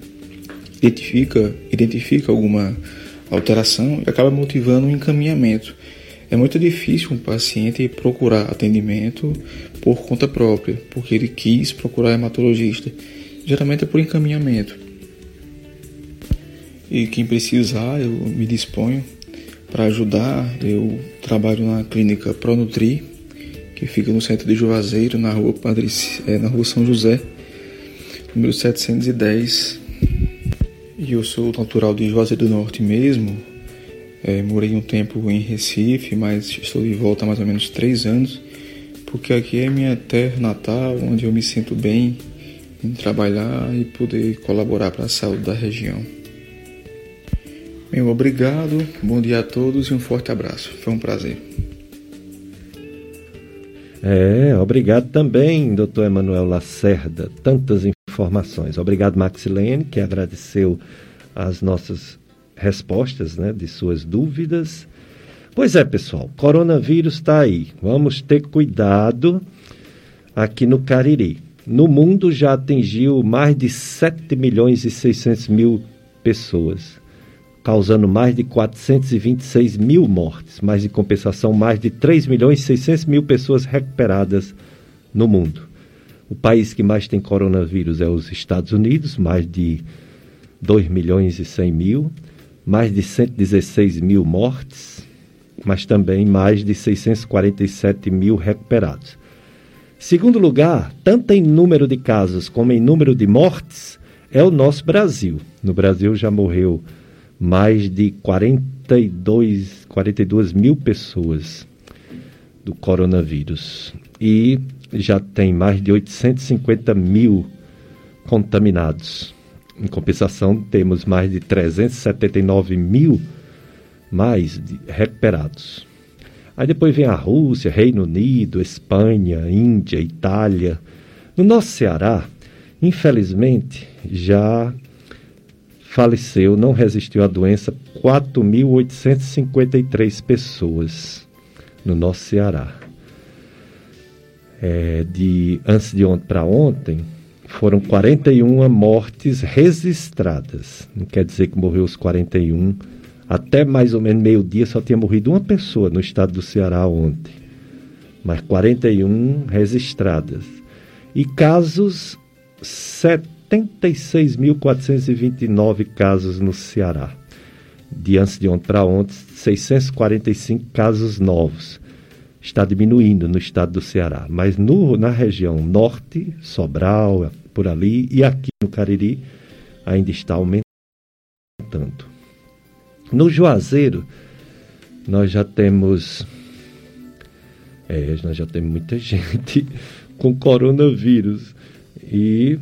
identifica, identifica alguma alteração e acaba motivando um encaminhamento. É muito difícil um paciente procurar atendimento por conta própria, porque ele quis procurar hematologista. Geralmente é por encaminhamento. E quem precisar, eu me disponho para ajudar. Eu trabalho na clínica Pronutri, que fica no centro de Juazeiro, na rua, Padre, é, na rua São José, número 710. E eu sou natural de Juazeiro do Norte mesmo. É, morei um tempo em Recife, mas estou de volta há mais ou menos três anos, porque aqui é minha terra natal, onde eu me sinto bem em trabalhar e poder colaborar para a saúde da região. Meu obrigado, bom dia a todos e um forte abraço. Foi um prazer. É, obrigado também, doutor Emanuel Lacerda. Tantas informações. Obrigado, Maxilene, que agradeceu as nossas respostas né, de suas dúvidas. Pois é, pessoal, coronavírus está aí. Vamos ter cuidado aqui no Cariri. No mundo já atingiu mais de 7 milhões e 600 mil pessoas causando mais de 426 mil mortes, mas em compensação mais de 3 milhões e 600 mil pessoas recuperadas no mundo. O país que mais tem coronavírus é os Estados Unidos, mais de 2 milhões e 100 mil, mais de 116 mil mortes, mas também mais de 647 mil recuperados. Segundo lugar, tanto em número de casos como em número de mortes, é o nosso Brasil. No Brasil já morreu mais de 42, 42 mil pessoas do coronavírus e já tem mais de 850 mil contaminados. Em compensação, temos mais de 379 mil mais recuperados. Aí depois vem a Rússia, Reino Unido, Espanha, Índia, Itália. No nosso Ceará, infelizmente, já faleceu, não resistiu à doença, 4.853 pessoas no nosso Ceará. É, de antes de ontem para ontem, foram 41 mortes registradas. Não quer dizer que morreu os 41. Até mais ou menos meio-dia só tinha morrido uma pessoa no estado do Ceará ontem. Mas 41 registradas. E casos 7 76.429 casos no Ceará. De antes de ontem para ontem, 645 casos novos. Está diminuindo no estado do Ceará. Mas no, na região norte, Sobral, por ali, e aqui no Cariri, ainda está aumentando. No Juazeiro, nós já temos. É, nós já temos muita *laughs* gente com coronavírus. E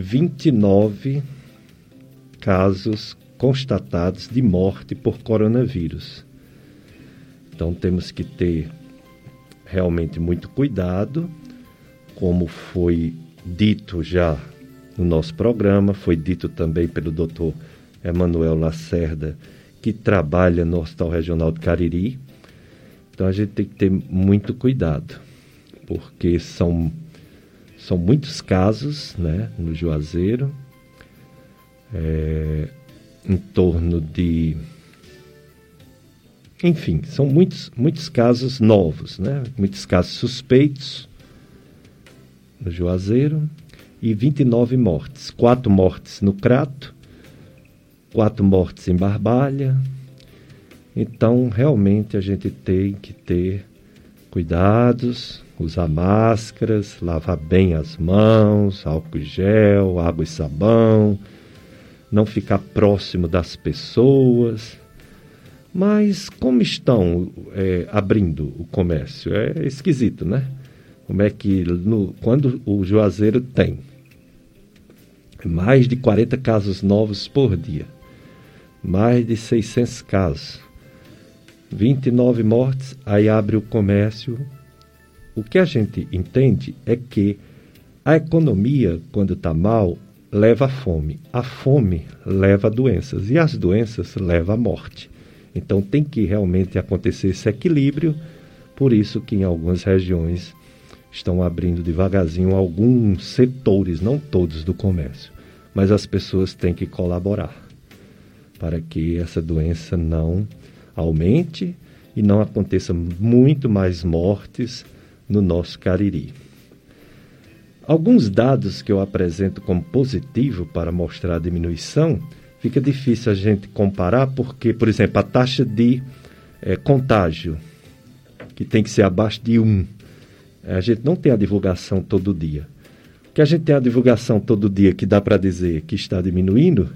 29 casos constatados de morte por coronavírus. Então temos que ter realmente muito cuidado, como foi dito já no nosso programa, foi dito também pelo Dr. Emanuel Lacerda, que trabalha no Hospital Regional de Cariri. Então a gente tem que ter muito cuidado, porque são, são muitos casos né, no Juazeiro, é, em torno de. Enfim, são muitos, muitos casos novos, né? muitos casos suspeitos no Juazeiro e 29 mortes. Quatro mortes no Crato, quatro mortes em Barbalha. Então, realmente, a gente tem que ter cuidados, usar máscaras, lavar bem as mãos, álcool gel, água e sabão, não ficar próximo das pessoas. Mas como estão é, abrindo o comércio? É esquisito, né? Como é que no, quando o Juazeiro tem mais de 40 casos novos por dia, mais de 600 casos, 29 mortes, aí abre o comércio. O que a gente entende é que a economia, quando está mal, leva à fome. A fome leva a doenças e as doenças levam à morte. Então tem que realmente acontecer esse equilíbrio, por isso que em algumas regiões estão abrindo devagarzinho alguns setores, não todos do comércio, mas as pessoas têm que colaborar para que essa doença não aumente e não aconteça muito mais mortes no nosso Cariri. Alguns dados que eu apresento como positivo para mostrar a diminuição, fica difícil a gente comparar porque, por exemplo, a taxa de é, contágio, que tem que ser abaixo de 1, a gente não tem a divulgação todo dia. O que a gente tem a divulgação todo dia que dá para dizer que está diminuindo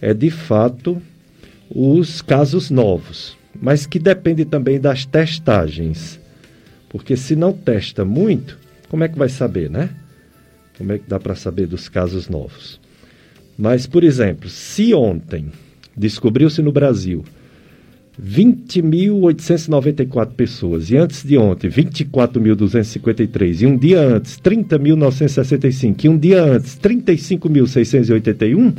é, de fato, os casos novos, mas que depende também das testagens. Porque se não testa muito, como é que vai saber, né? Como é que dá para saber dos casos novos? Mas, por exemplo, se ontem descobriu-se no Brasil 20.894 pessoas. E antes de ontem, 24.253. E um dia antes, 30.965. E um dia antes, 35.681.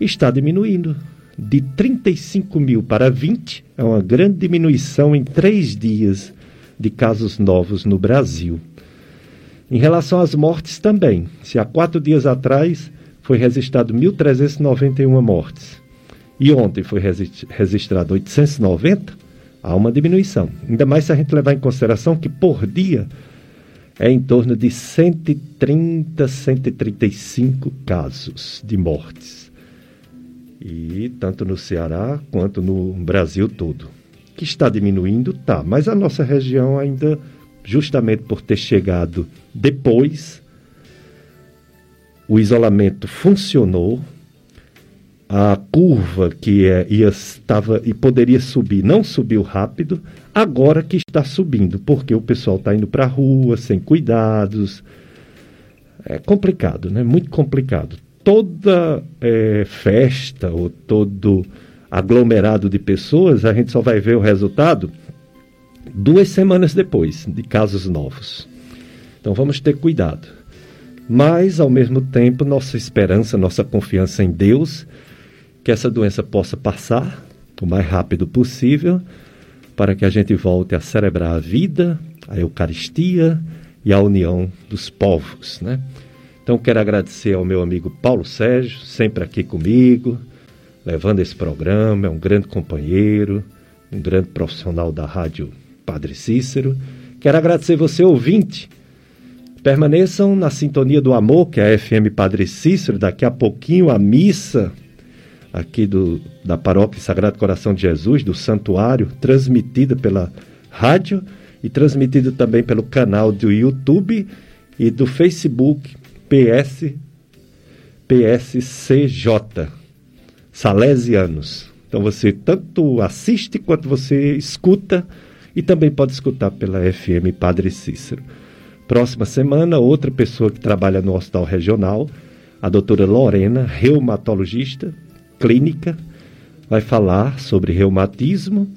Está diminuindo. De 35 mil para 20 é uma grande diminuição em três dias de casos novos no Brasil. Em relação às mortes também. Se há quatro dias atrás foi registrado 1.391 mortes e ontem foi registrado 890, há uma diminuição. Ainda mais se a gente levar em consideração que por dia é em torno de 130, 135 casos de mortes. E tanto no Ceará quanto no Brasil todo. Que está diminuindo, tá, mas a nossa região ainda, justamente por ter chegado depois, o isolamento funcionou, a curva que é, ia, estava e poderia subir não subiu rápido, agora que está subindo, porque o pessoal está indo para a rua sem cuidados. É complicado, né? Muito complicado. Toda é, festa ou todo aglomerado de pessoas, a gente só vai ver o resultado duas semanas depois de casos novos. Então vamos ter cuidado. Mas, ao mesmo tempo, nossa esperança, nossa confiança em Deus que essa doença possa passar o mais rápido possível, para que a gente volte a celebrar a vida, a Eucaristia e a união dos povos, né? Então quero agradecer ao meu amigo Paulo Sérgio, sempre aqui comigo, levando esse programa, é um grande companheiro, um grande profissional da rádio Padre Cícero. Quero agradecer você ouvinte. Permaneçam na sintonia do amor, que é a FM Padre Cícero, daqui a pouquinho a missa aqui do, da Paróquia Sagrado Coração de Jesus, do Santuário, transmitida pela rádio e transmitida também pelo canal do YouTube e do Facebook PS, PSCJ, Salesianos. Então você tanto assiste quanto você escuta e também pode escutar pela FM Padre Cícero. Próxima semana, outra pessoa que trabalha no Hospital Regional, a doutora Lorena, reumatologista, clínica, vai falar sobre reumatismo,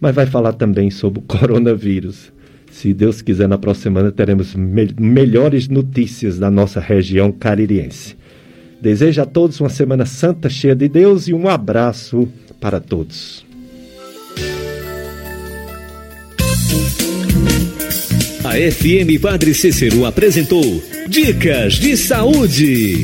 mas vai falar também sobre o *laughs* coronavírus. Se Deus quiser, na próxima semana teremos me melhores notícias da nossa região caririense. Desejo a todos uma semana santa, cheia de Deus e um abraço para todos. A FM Padre Cícero apresentou Dicas de Saúde.